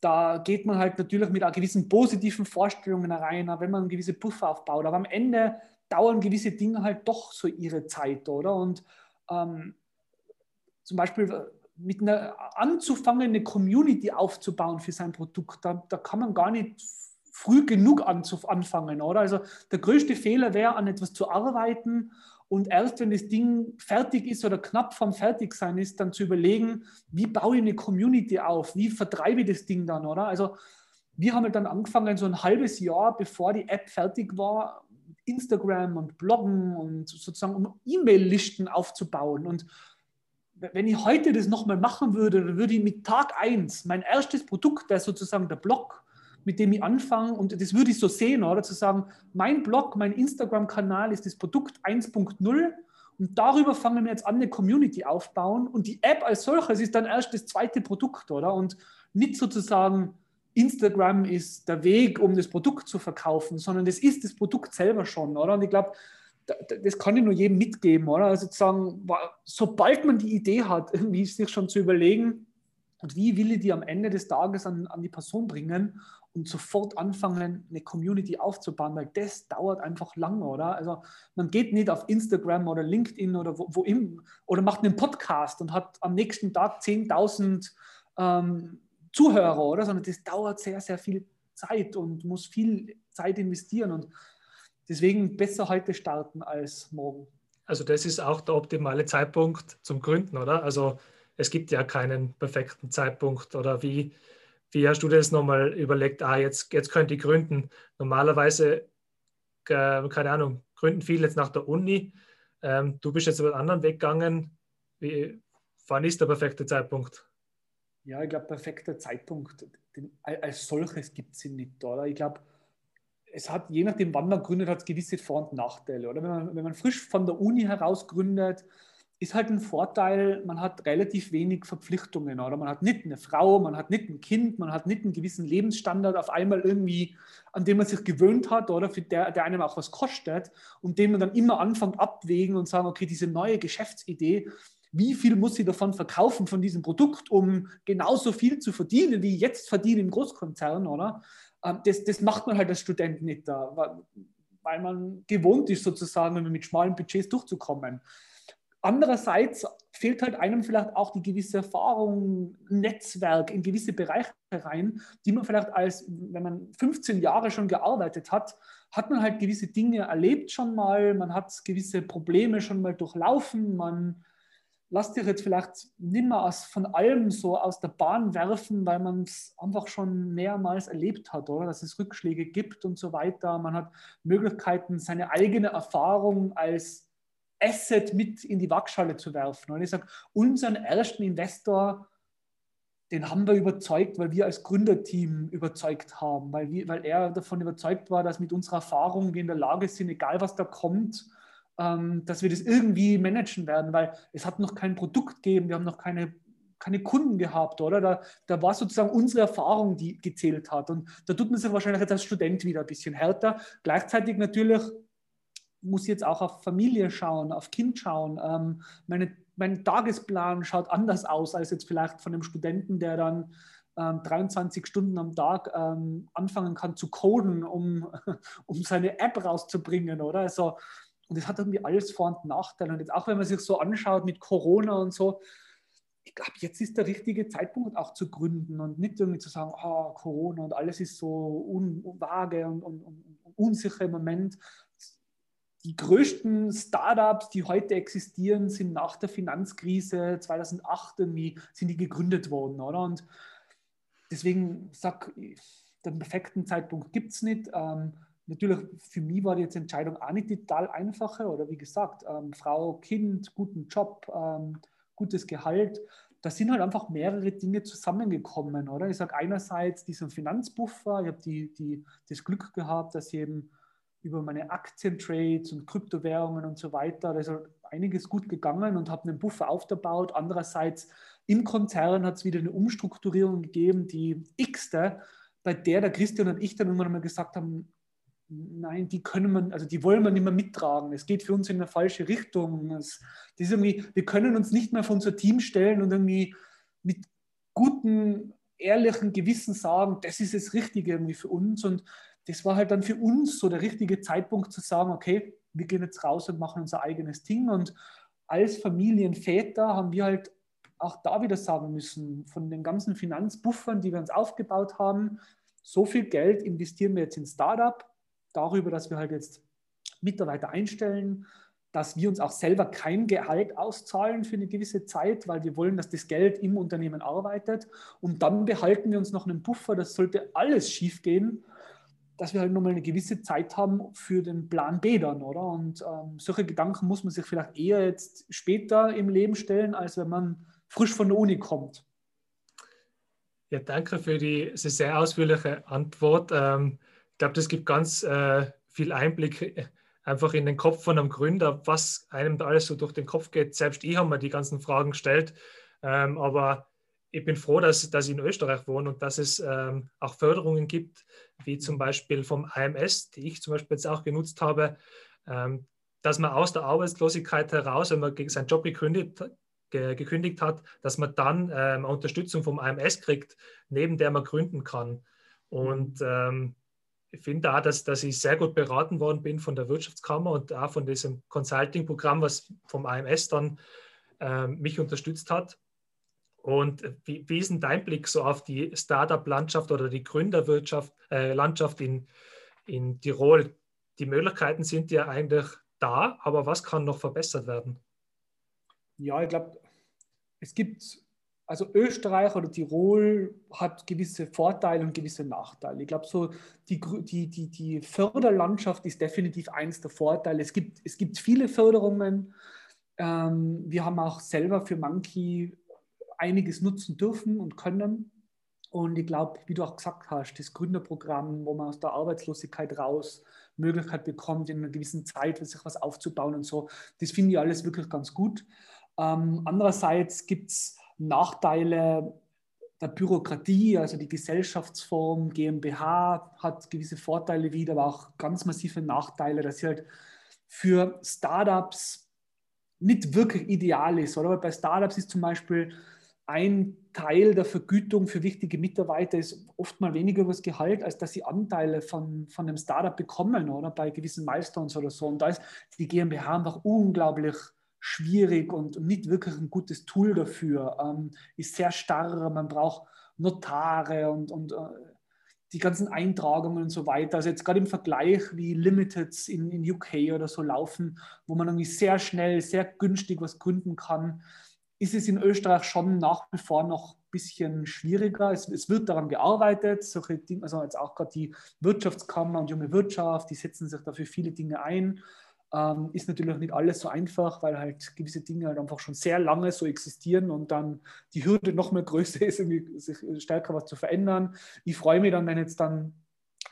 da geht man halt natürlich mit gewissen positiven Vorstellungen rein, wenn man gewisse Puffer aufbaut. Aber am Ende dauern gewisse Dinge halt doch so ihre Zeit, oder? Und ähm, zum Beispiel mit einer anzufangen, eine Community aufzubauen für sein Produkt, da, da kann man gar nicht früh genug anfangen, oder? Also der größte Fehler wäre, an etwas zu arbeiten und erst wenn das Ding fertig ist oder knapp vom Fertigsein ist, dann zu überlegen, wie baue ich eine Community auf, wie vertreibe ich das Ding dann, oder? Also wir haben halt dann angefangen, so ein halbes Jahr, bevor die App fertig war, Instagram und Bloggen und sozusagen um E-Mail-Listen aufzubauen. Und wenn ich heute das nochmal machen würde, dann würde ich mit Tag 1 mein erstes Produkt, das sozusagen der Blog, mit dem ich anfange, und das würde ich so sehen, oder zu sagen, mein Blog, mein Instagram-Kanal ist das Produkt 1.0 und darüber fangen wir jetzt an, eine Community aufbauen und die App als solches ist dann erst das zweite Produkt, oder? Und nicht sozusagen, Instagram ist der Weg, um das Produkt zu verkaufen, sondern das ist das Produkt selber schon, oder? Und ich glaube, das kann ich nur jedem mitgeben, oder? Also zu sagen, sobald man die Idee hat, irgendwie sich schon zu überlegen, und wie will ich die am Ende des Tages an, an die Person bringen und sofort anfangen, eine Community aufzubauen, weil das dauert einfach lange, oder? Also man geht nicht auf Instagram oder LinkedIn oder wo, wo im, oder macht einen Podcast und hat am nächsten Tag 10.000 ähm, Zuhörer, oder? Sondern das dauert sehr, sehr viel Zeit und muss viel Zeit investieren und deswegen besser heute starten als morgen. Also das ist auch der optimale Zeitpunkt zum Gründen, oder? Also es gibt ja keinen perfekten Zeitpunkt oder wie, wie hast du das nochmal überlegt? Ah, jetzt, jetzt könnte ich gründen. Normalerweise, äh, keine Ahnung, gründen viele jetzt nach der Uni. Ähm, du bist jetzt über einen anderen Weg gegangen. Wie, wann ist der perfekte Zeitpunkt? Ja, ich glaube, perfekter Zeitpunkt den, als solches gibt es ihn nicht. Oder? Ich glaube, es hat, je nachdem, wann man gründet, hat es gewisse Vor- und Nachteile. Oder wenn man, wenn man frisch von der Uni heraus gründet, ist halt ein Vorteil, man hat relativ wenig Verpflichtungen oder man hat nicht eine Frau, man hat nicht ein Kind, man hat nicht einen gewissen Lebensstandard auf einmal irgendwie, an dem man sich gewöhnt hat oder für der, der einem auch was kostet und den man dann immer anfängt abwägen und sagen, okay, diese neue Geschäftsidee, wie viel muss ich davon verkaufen von diesem Produkt, um genauso viel zu verdienen, wie ich jetzt verdiene im Großkonzern, oder? Ähm, das, das macht man halt als Student nicht da, weil man gewohnt ist sozusagen, mit schmalen Budgets durchzukommen. Andererseits fehlt halt einem vielleicht auch die gewisse Erfahrung, Netzwerk in gewisse Bereiche rein, die man vielleicht als, wenn man 15 Jahre schon gearbeitet hat, hat man halt gewisse Dinge erlebt schon mal, man hat gewisse Probleme schon mal durchlaufen, man lässt sich jetzt vielleicht nicht mehr aus, von allem so aus der Bahn werfen, weil man es einfach schon mehrmals erlebt hat, oder? Dass es Rückschläge gibt und so weiter. Man hat Möglichkeiten, seine eigene Erfahrung als Asset mit in die Waagschale zu werfen. Und ich sage, unseren ersten Investor, den haben wir überzeugt, weil wir als Gründerteam überzeugt haben, weil, wir, weil er davon überzeugt war, dass mit unserer Erfahrung wir in der Lage sind, egal was da kommt, dass wir das irgendwie managen werden, weil es hat noch kein Produkt gegeben, wir haben noch keine keine Kunden gehabt, oder? Da, da war sozusagen unsere Erfahrung, die gezählt hat. Und da tut man sich wahrscheinlich jetzt als Student wieder ein bisschen härter. Gleichzeitig natürlich muss ich jetzt auch auf Familie schauen, auf Kind schauen. Ähm, meine, mein Tagesplan schaut anders aus als jetzt vielleicht von einem Studenten, der dann ähm, 23 Stunden am Tag ähm, anfangen kann zu coden, um, um seine App rauszubringen, oder? Also, und das hat irgendwie alles Vor- und Nachteile. Und jetzt auch wenn man sich so anschaut mit Corona und so, ich glaube, jetzt ist der richtige Zeitpunkt auch zu gründen und nicht irgendwie zu sagen, oh, Corona und alles ist so unvage und, und, und unsicher im Moment. Die größten Startups, die heute existieren, sind nach der Finanzkrise 2008 irgendwie sind die gegründet worden, oder? Und deswegen sag den perfekten Zeitpunkt gibt es nicht. Ähm, natürlich, für mich war die jetzt Entscheidung auch nicht total einfacher. Oder wie gesagt, ähm, Frau, Kind, guten Job, ähm, gutes Gehalt. Da sind halt einfach mehrere Dinge zusammengekommen, oder? Ich sage einerseits diesen Finanzbuffer, ich habe die, die, das Glück gehabt, dass ich eben über meine Aktientrades und Kryptowährungen und so weiter, da ist halt einiges gut gegangen und habe einen Buffer aufgebaut. Andererseits im Konzern hat es wieder eine Umstrukturierung gegeben, die x-te, bei der der Christian und ich dann immer mal gesagt haben, nein, die können man, also die wollen wir nicht mehr mittragen. Es geht für uns in eine falsche Richtung. Es, das irgendwie, wir können uns nicht mehr vor unser Team stellen und irgendwie mit guten, ehrlichen Gewissen sagen, das ist das Richtige irgendwie für uns. Und das war halt dann für uns so der richtige Zeitpunkt zu sagen, okay, wir gehen jetzt raus und machen unser eigenes Ding. Und als Familienväter haben wir halt auch da wieder sagen müssen, von den ganzen Finanzbuffern, die wir uns aufgebaut haben, so viel Geld investieren wir jetzt in Startup, darüber, dass wir halt jetzt Mitarbeiter einstellen, dass wir uns auch selber kein Gehalt auszahlen für eine gewisse Zeit, weil wir wollen, dass das Geld im Unternehmen arbeitet. Und dann behalten wir uns noch einen Buffer, das sollte alles schiefgehen, dass wir halt nochmal eine gewisse Zeit haben für den Plan B dann, oder? Und ähm, solche Gedanken muss man sich vielleicht eher jetzt später im Leben stellen, als wenn man frisch von der Uni kommt. Ja, danke für die sehr ausführliche Antwort. Ähm, ich glaube, das gibt ganz äh, viel Einblick äh, einfach in den Kopf von einem Gründer, was einem da alles so durch den Kopf geht. Selbst ich habe mir die ganzen Fragen gestellt, ähm, aber ich bin froh, dass, dass ich in Österreich wohne und dass es ähm, auch Förderungen gibt, wie zum Beispiel vom AMS, die ich zum Beispiel jetzt auch genutzt habe, ähm, dass man aus der Arbeitslosigkeit heraus, wenn man seinen Job gekündigt, ge gekündigt hat, dass man dann ähm, Unterstützung vom AMS kriegt, neben der man gründen kann. Und ähm, finde auch, dass, dass ich sehr gut beraten worden bin von der Wirtschaftskammer und auch von diesem Consulting-Programm, was vom AMS dann ähm, mich unterstützt hat. Und wie, wie, ist denn dein Blick so auf die Startup-Landschaft oder die Gründerwirtschaft, äh, Landschaft in, in Tirol? Die Möglichkeiten sind ja eigentlich da, aber was kann noch verbessert werden? Ja, ich glaube, es gibt, also Österreich oder Tirol hat gewisse Vorteile und gewisse Nachteile. Ich glaube, so die, die, die, die Förderlandschaft ist definitiv eins der Vorteile. Es gibt, es gibt viele Förderungen. Ähm, wir haben auch selber für Monkey einiges nutzen dürfen und können. Und ich glaube, wie du auch gesagt hast, das Gründerprogramm, wo man aus der Arbeitslosigkeit raus Möglichkeit bekommt, in einer gewissen Zeit sich was aufzubauen und so, das finde ich alles wirklich ganz gut. Ähm, andererseits gibt es Nachteile der Bürokratie, also die Gesellschaftsform GmbH hat gewisse Vorteile wieder, aber auch ganz massive Nachteile, dass sie halt für Startups nicht wirklich ideal ist. Oder? Bei Startups ist zum Beispiel ein Teil der Vergütung für wichtige Mitarbeiter ist oft mal weniger über das Gehalt, als dass sie Anteile von, von einem Startup bekommen oder bei gewissen Milestones oder so. Und da ist die GmbH einfach unglaublich schwierig und nicht wirklich ein gutes Tool dafür. Ähm, ist sehr starr, man braucht Notare und, und äh, die ganzen Eintragungen und so weiter. Also jetzt gerade im Vergleich, wie Limiteds in, in UK oder so laufen, wo man irgendwie sehr schnell, sehr günstig was gründen kann ist es in Österreich schon nach wie vor noch ein bisschen schwieriger. Es, es wird daran gearbeitet, solche Dinge, also jetzt auch gerade die Wirtschaftskammer und junge Wirtschaft, die setzen sich dafür viele Dinge ein. Ähm, ist natürlich nicht alles so einfach, weil halt gewisse Dinge halt einfach schon sehr lange so existieren und dann die Hürde noch mehr größer ist, irgendwie sich stärker was zu verändern. Ich freue mich dann, wenn jetzt dann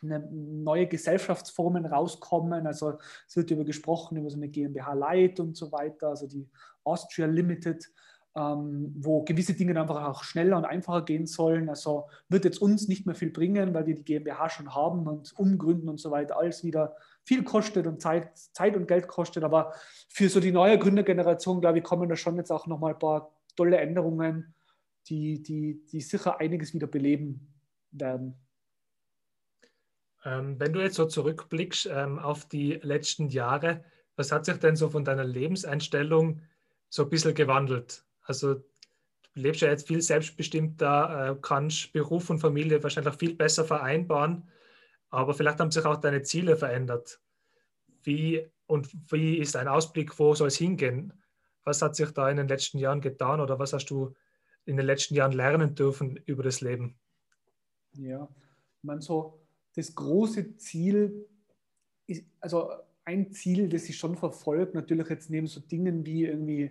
neue Gesellschaftsformen rauskommen. Also es wird über gesprochen, über so eine GmbH Light und so weiter, also die Austria Limited ähm, wo gewisse Dinge einfach auch schneller und einfacher gehen sollen. Also wird jetzt uns nicht mehr viel bringen, weil wir die GmbH schon haben und umgründen und so weiter, alles wieder viel kostet und Zeit, Zeit und Geld kostet. Aber für so die neue Gründergeneration, glaube ich, kommen da schon jetzt auch nochmal ein paar tolle Änderungen, die, die, die sicher einiges wieder beleben werden. Ähm, wenn du jetzt so zurückblickst ähm, auf die letzten Jahre, was hat sich denn so von deiner Lebenseinstellung so ein bisschen gewandelt? Also du lebst ja jetzt viel selbstbestimmter, äh, kannst Beruf und Familie wahrscheinlich viel besser vereinbaren, aber vielleicht haben sich auch deine Ziele verändert. Wie und wie ist ein Ausblick, wo soll es hingehen? Was hat sich da in den letzten Jahren getan oder was hast du in den letzten Jahren lernen dürfen über das Leben? Ja, ich meine, so das große Ziel ist, also ein Ziel, das ich schon verfolgt, natürlich jetzt neben so Dingen wie irgendwie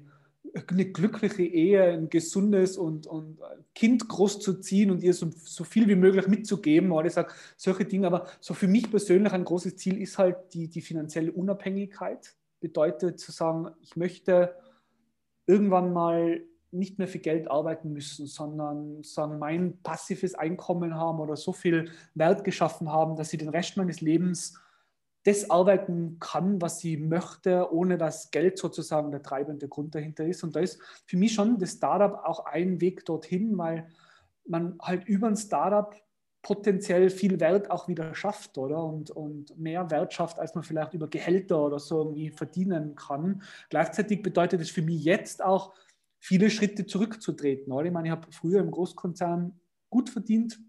eine glückliche Ehe, ein gesundes und, und Kind großzuziehen und ihr so, so viel wie möglich mitzugeben. Oder ich solche Dinge, aber so für mich persönlich ein großes Ziel ist halt die, die finanzielle Unabhängigkeit. Bedeutet zu sagen, ich möchte irgendwann mal nicht mehr für Geld arbeiten müssen, sondern sagen, mein passives Einkommen haben oder so viel Wert geschaffen haben, dass sie den Rest meines Lebens das arbeiten kann, was sie möchte, ohne dass Geld sozusagen der treibende Grund dahinter ist. Und da ist für mich schon das Startup auch ein Weg dorthin, weil man halt über ein Startup potenziell viel Wert auch wieder schafft, oder? Und, und mehr Wert schafft, als man vielleicht über Gehälter oder so irgendwie verdienen kann. Gleichzeitig bedeutet es für mich jetzt auch, viele Schritte zurückzutreten. Oder? Ich meine, ich habe früher im Großkonzern gut verdient,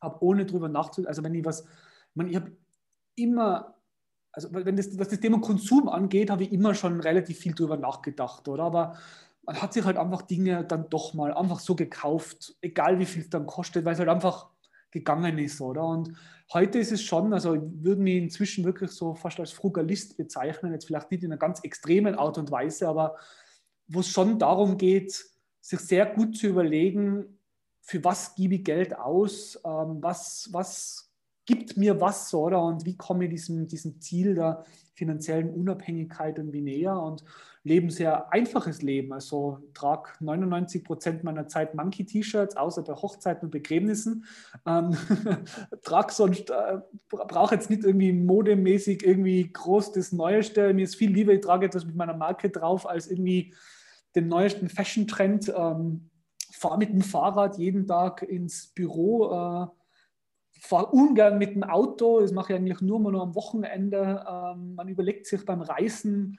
habe ohne drüber nachzudenken, also wenn ich was, ich, meine, ich habe immer also wenn das, was das Thema Konsum angeht, habe ich immer schon relativ viel drüber nachgedacht, oder? Aber man hat sich halt einfach Dinge dann doch mal einfach so gekauft, egal wie viel es dann kostet, weil es halt einfach gegangen ist, oder? Und heute ist es schon, also ich würde mich inzwischen wirklich so fast als Frugalist bezeichnen, jetzt vielleicht nicht in einer ganz extremen Art und Weise, aber wo es schon darum geht, sich sehr gut zu überlegen, für was gebe ich Geld aus, ähm, was, was gibt mir was, oder? Und wie komme ich diesem, diesem Ziel der finanziellen Unabhängigkeit irgendwie näher und lebe ein sehr einfaches Leben. Also trage 99 Prozent meiner Zeit Monkey-T-Shirts, außer bei Hochzeiten und Begräbnissen. Ähm, trage sonst, äh, brauche jetzt nicht irgendwie modemäßig irgendwie groß das Neueste. Mir ist viel lieber, ich trage etwas mit meiner Marke drauf, als irgendwie den neuesten Fashion-Trend. Ähm, fahre mit dem Fahrrad jeden Tag ins Büro. Äh, fahre ungern mit dem Auto, das mache ich eigentlich nur mal nur am Wochenende. Ähm, man überlegt sich beim Reisen,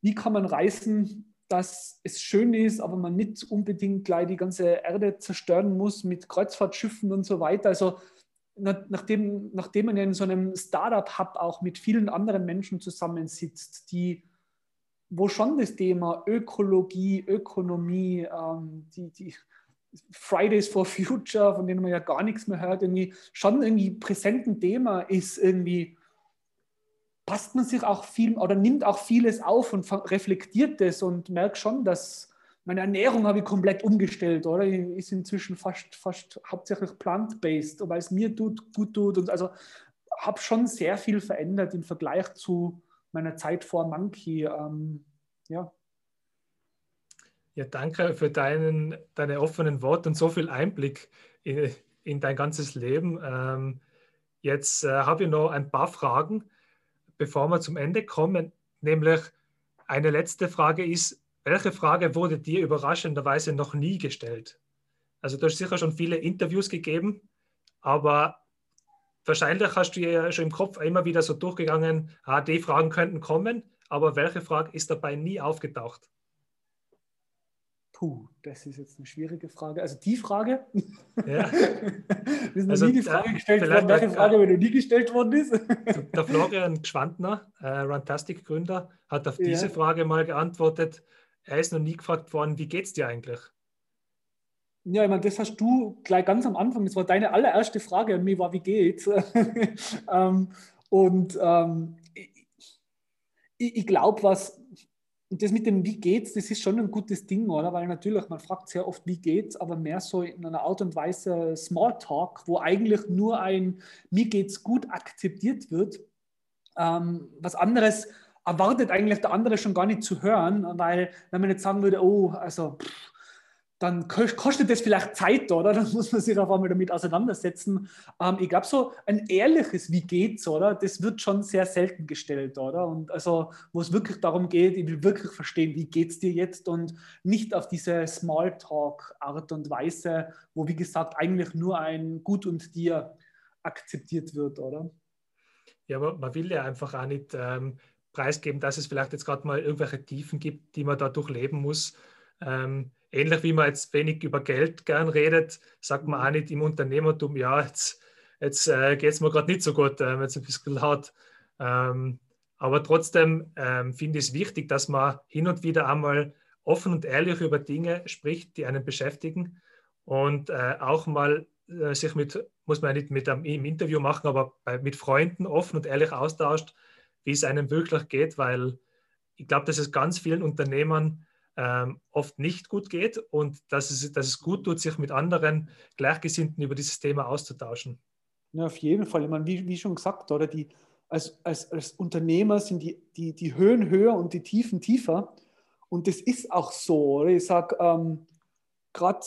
wie kann man reisen, dass es schön ist, aber man nicht unbedingt gleich die ganze Erde zerstören muss mit Kreuzfahrtschiffen und so weiter. Also nachdem, nachdem man in so einem Startup-Hub auch mit vielen anderen Menschen zusammensitzt, die wo schon das Thema Ökologie, Ökonomie, ähm, die, die, Fridays for Future, von denen man ja gar nichts mehr hört, irgendwie schon irgendwie präsent ein Thema ist, irgendwie passt man sich auch viel oder nimmt auch vieles auf und reflektiert das und merkt schon, dass meine Ernährung habe ich komplett umgestellt, oder? Ist inzwischen fast, fast hauptsächlich plant-based, weil es mir tut, gut tut. Und also habe schon sehr viel verändert im Vergleich zu meiner Zeit vor Monkey. Ähm, ja. Ja, danke für deinen, deine offenen Worte und so viel Einblick in, in dein ganzes Leben. Ähm, jetzt äh, habe ich noch ein paar Fragen, bevor wir zum Ende kommen. Nämlich eine letzte Frage ist, welche Frage wurde dir überraschenderweise noch nie gestellt? Also du hast sicher schon viele Interviews gegeben, aber wahrscheinlich hast du ja schon im Kopf immer wieder so durchgegangen, ah, die Fragen könnten kommen, aber welche Frage ist dabei nie aufgetaucht? Puh, das ist jetzt eine schwierige Frage. Also die Frage, ja. ist noch also, nie die Frage gestellt worden, welche Frage mir noch nie gestellt worden ist. Der Florian Gschwandner, äh, Runtastic-Gründer, hat auf diese ja. Frage mal geantwortet. Er ist noch nie gefragt worden, wie geht es dir eigentlich? Ja, ich meine, das hast du gleich ganz am Anfang, das war deine allererste Frage an mich, war, wie geht's? ähm, und ähm, ich, ich glaube, was und das mit dem Wie geht's, das ist schon ein gutes Ding, oder? Weil natürlich, man fragt sehr oft, wie geht's, aber mehr so in einer Art und Weise Smalltalk, wo eigentlich nur ein Mir geht's gut akzeptiert wird. Ähm, was anderes erwartet eigentlich der andere schon gar nicht zu hören, weil wenn man jetzt sagen würde, oh, also pff, dann kostet das vielleicht Zeit, oder? Dann muss man sich auf einmal damit auseinandersetzen. Ähm, ich glaube, so ein ehrliches Wie geht's, oder? Das wird schon sehr selten gestellt, oder? Und also, wo es wirklich darum geht, ich will wirklich verstehen, wie geht's dir jetzt und nicht auf diese Smalltalk-Art und Weise, wo, wie gesagt, eigentlich nur ein Gut und dir akzeptiert wird, oder? Ja, aber man will ja einfach auch nicht ähm, preisgeben, dass es vielleicht jetzt gerade mal irgendwelche Tiefen gibt, die man da durchleben muss. Ähm, ähnlich wie man jetzt wenig über Geld gern redet, sagt man auch nicht im Unternehmertum, ja, jetzt, jetzt äh, geht es mir gerade nicht so gut, äh, jetzt ein bisschen laut. Ähm, aber trotzdem ähm, finde ich es wichtig, dass man hin und wieder einmal offen und ehrlich über Dinge spricht, die einen beschäftigen und äh, auch mal äh, sich mit, muss man nicht mit einem, im Interview machen, aber bei, mit Freunden offen und ehrlich austauscht, wie es einem wirklich geht, weil ich glaube, dass es ganz vielen Unternehmern ähm, oft nicht gut geht und dass es, dass es gut tut, sich mit anderen Gleichgesinnten über dieses Thema auszutauschen. Ja, auf jeden Fall. Ich meine, wie, wie schon gesagt, oder die, als, als, als Unternehmer sind die, die, die Höhen höher und die Tiefen tiefer. Und das ist auch so. Oder? Ich sage, ähm, gerade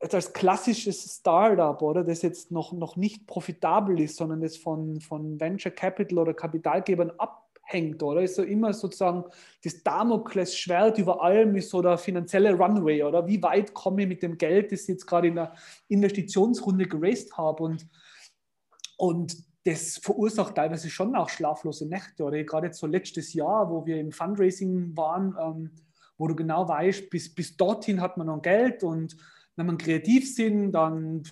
als klassisches Startup, oder das jetzt noch, noch nicht profitabel ist, sondern das von, von Venture Capital oder Kapitalgebern ab, hängt, oder? Ist so immer sozusagen das Damoklesschwert über allem ist so der finanzielle Runway, oder? Wie weit komme ich mit dem Geld, das ich jetzt gerade in der Investitionsrunde geraced habe und, und das verursacht teilweise schon auch schlaflose Nächte, oder? Gerade jetzt so letztes Jahr, wo wir im Fundraising waren, ähm, wo du genau weißt, bis, bis dorthin hat man noch Geld und wenn man kreativ sind, dann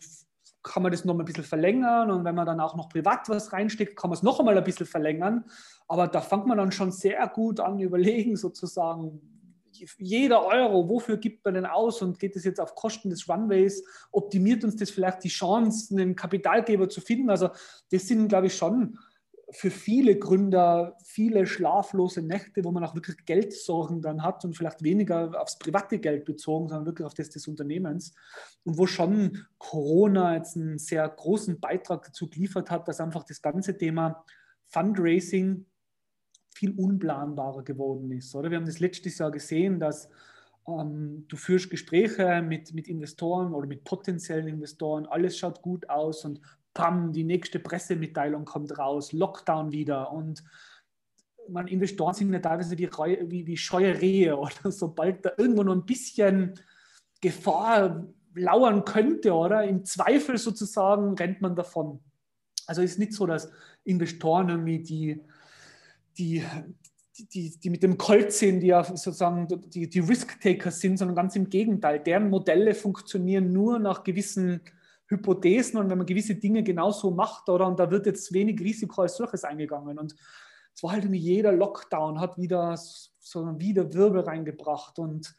kann man das noch mal ein bisschen verlängern und wenn man dann auch noch privat was reinsteckt, kann man es noch einmal ein bisschen verlängern. Aber da fängt man dann schon sehr gut an, überlegen sozusagen, jeder Euro, wofür gibt man denn aus und geht es jetzt auf Kosten des Runways? Optimiert uns das vielleicht die Chance, einen Kapitalgeber zu finden? Also das sind, glaube ich, schon für viele Gründer viele schlaflose Nächte, wo man auch wirklich Geldsorgen dann hat und vielleicht weniger aufs private Geld bezogen, sondern wirklich auf das des Unternehmens. Und wo schon Corona jetzt einen sehr großen Beitrag dazu geliefert hat, dass einfach das ganze Thema Fundraising viel unplanbarer geworden ist. Oder? Wir haben das letztes Jahr gesehen, dass ähm, du führst Gespräche mit, mit Investoren oder mit potenziellen Investoren, alles schaut gut aus und pam, die nächste Pressemitteilung kommt raus, Lockdown wieder und man, Investoren sind ja teilweise wie, wie, wie scheue Rehe oder sobald da irgendwo nur ein bisschen Gefahr lauern könnte oder im Zweifel sozusagen rennt man davon. Also ist nicht so, dass Investoren irgendwie die, die, die, die mit dem Colt sind, die ja sozusagen die, die Risk-Taker sind, sondern ganz im Gegenteil. Deren Modelle funktionieren nur nach gewissen Hypothesen und wenn man gewisse Dinge genauso macht, oder und da wird jetzt wenig Risiko als solches eingegangen. Und es war halt irgendwie jeder Lockdown hat wieder so wieder Wirbel reingebracht und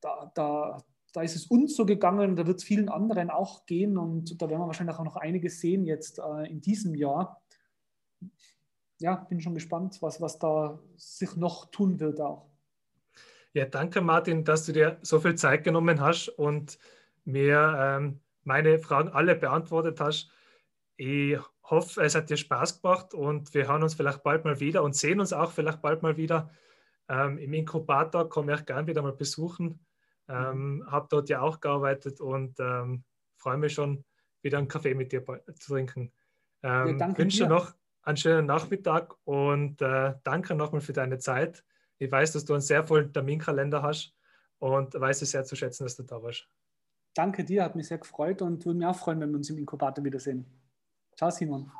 da, da, da, ist es uns so gegangen, da wird es vielen anderen auch gehen und da werden wir wahrscheinlich auch noch einiges sehen jetzt äh, in diesem Jahr. Ja, bin schon gespannt, was, was da sich noch tun wird auch. Ja, danke Martin, dass du dir so viel Zeit genommen hast und mir ähm, meine Fragen alle beantwortet hast. Ich hoffe, es hat dir Spaß gemacht und wir hören uns vielleicht bald mal wieder und sehen uns auch vielleicht bald mal wieder. Ähm, Im Inkubator komme ich gern wieder mal besuchen. Ähm, mhm. Habe dort ja auch gearbeitet und ähm, freue mich schon, wieder einen Kaffee mit dir zu trinken. Ähm, ja, wünsche dir noch einen schönen Nachmittag und äh, danke nochmal für deine Zeit. Ich weiß, dass du einen sehr vollen Terminkalender hast und weiß es sehr zu schätzen, dass du da warst. Danke dir, hat mich sehr gefreut und würde mich auch freuen, wenn wir uns im Inkubator wiedersehen. Ciao, Simon.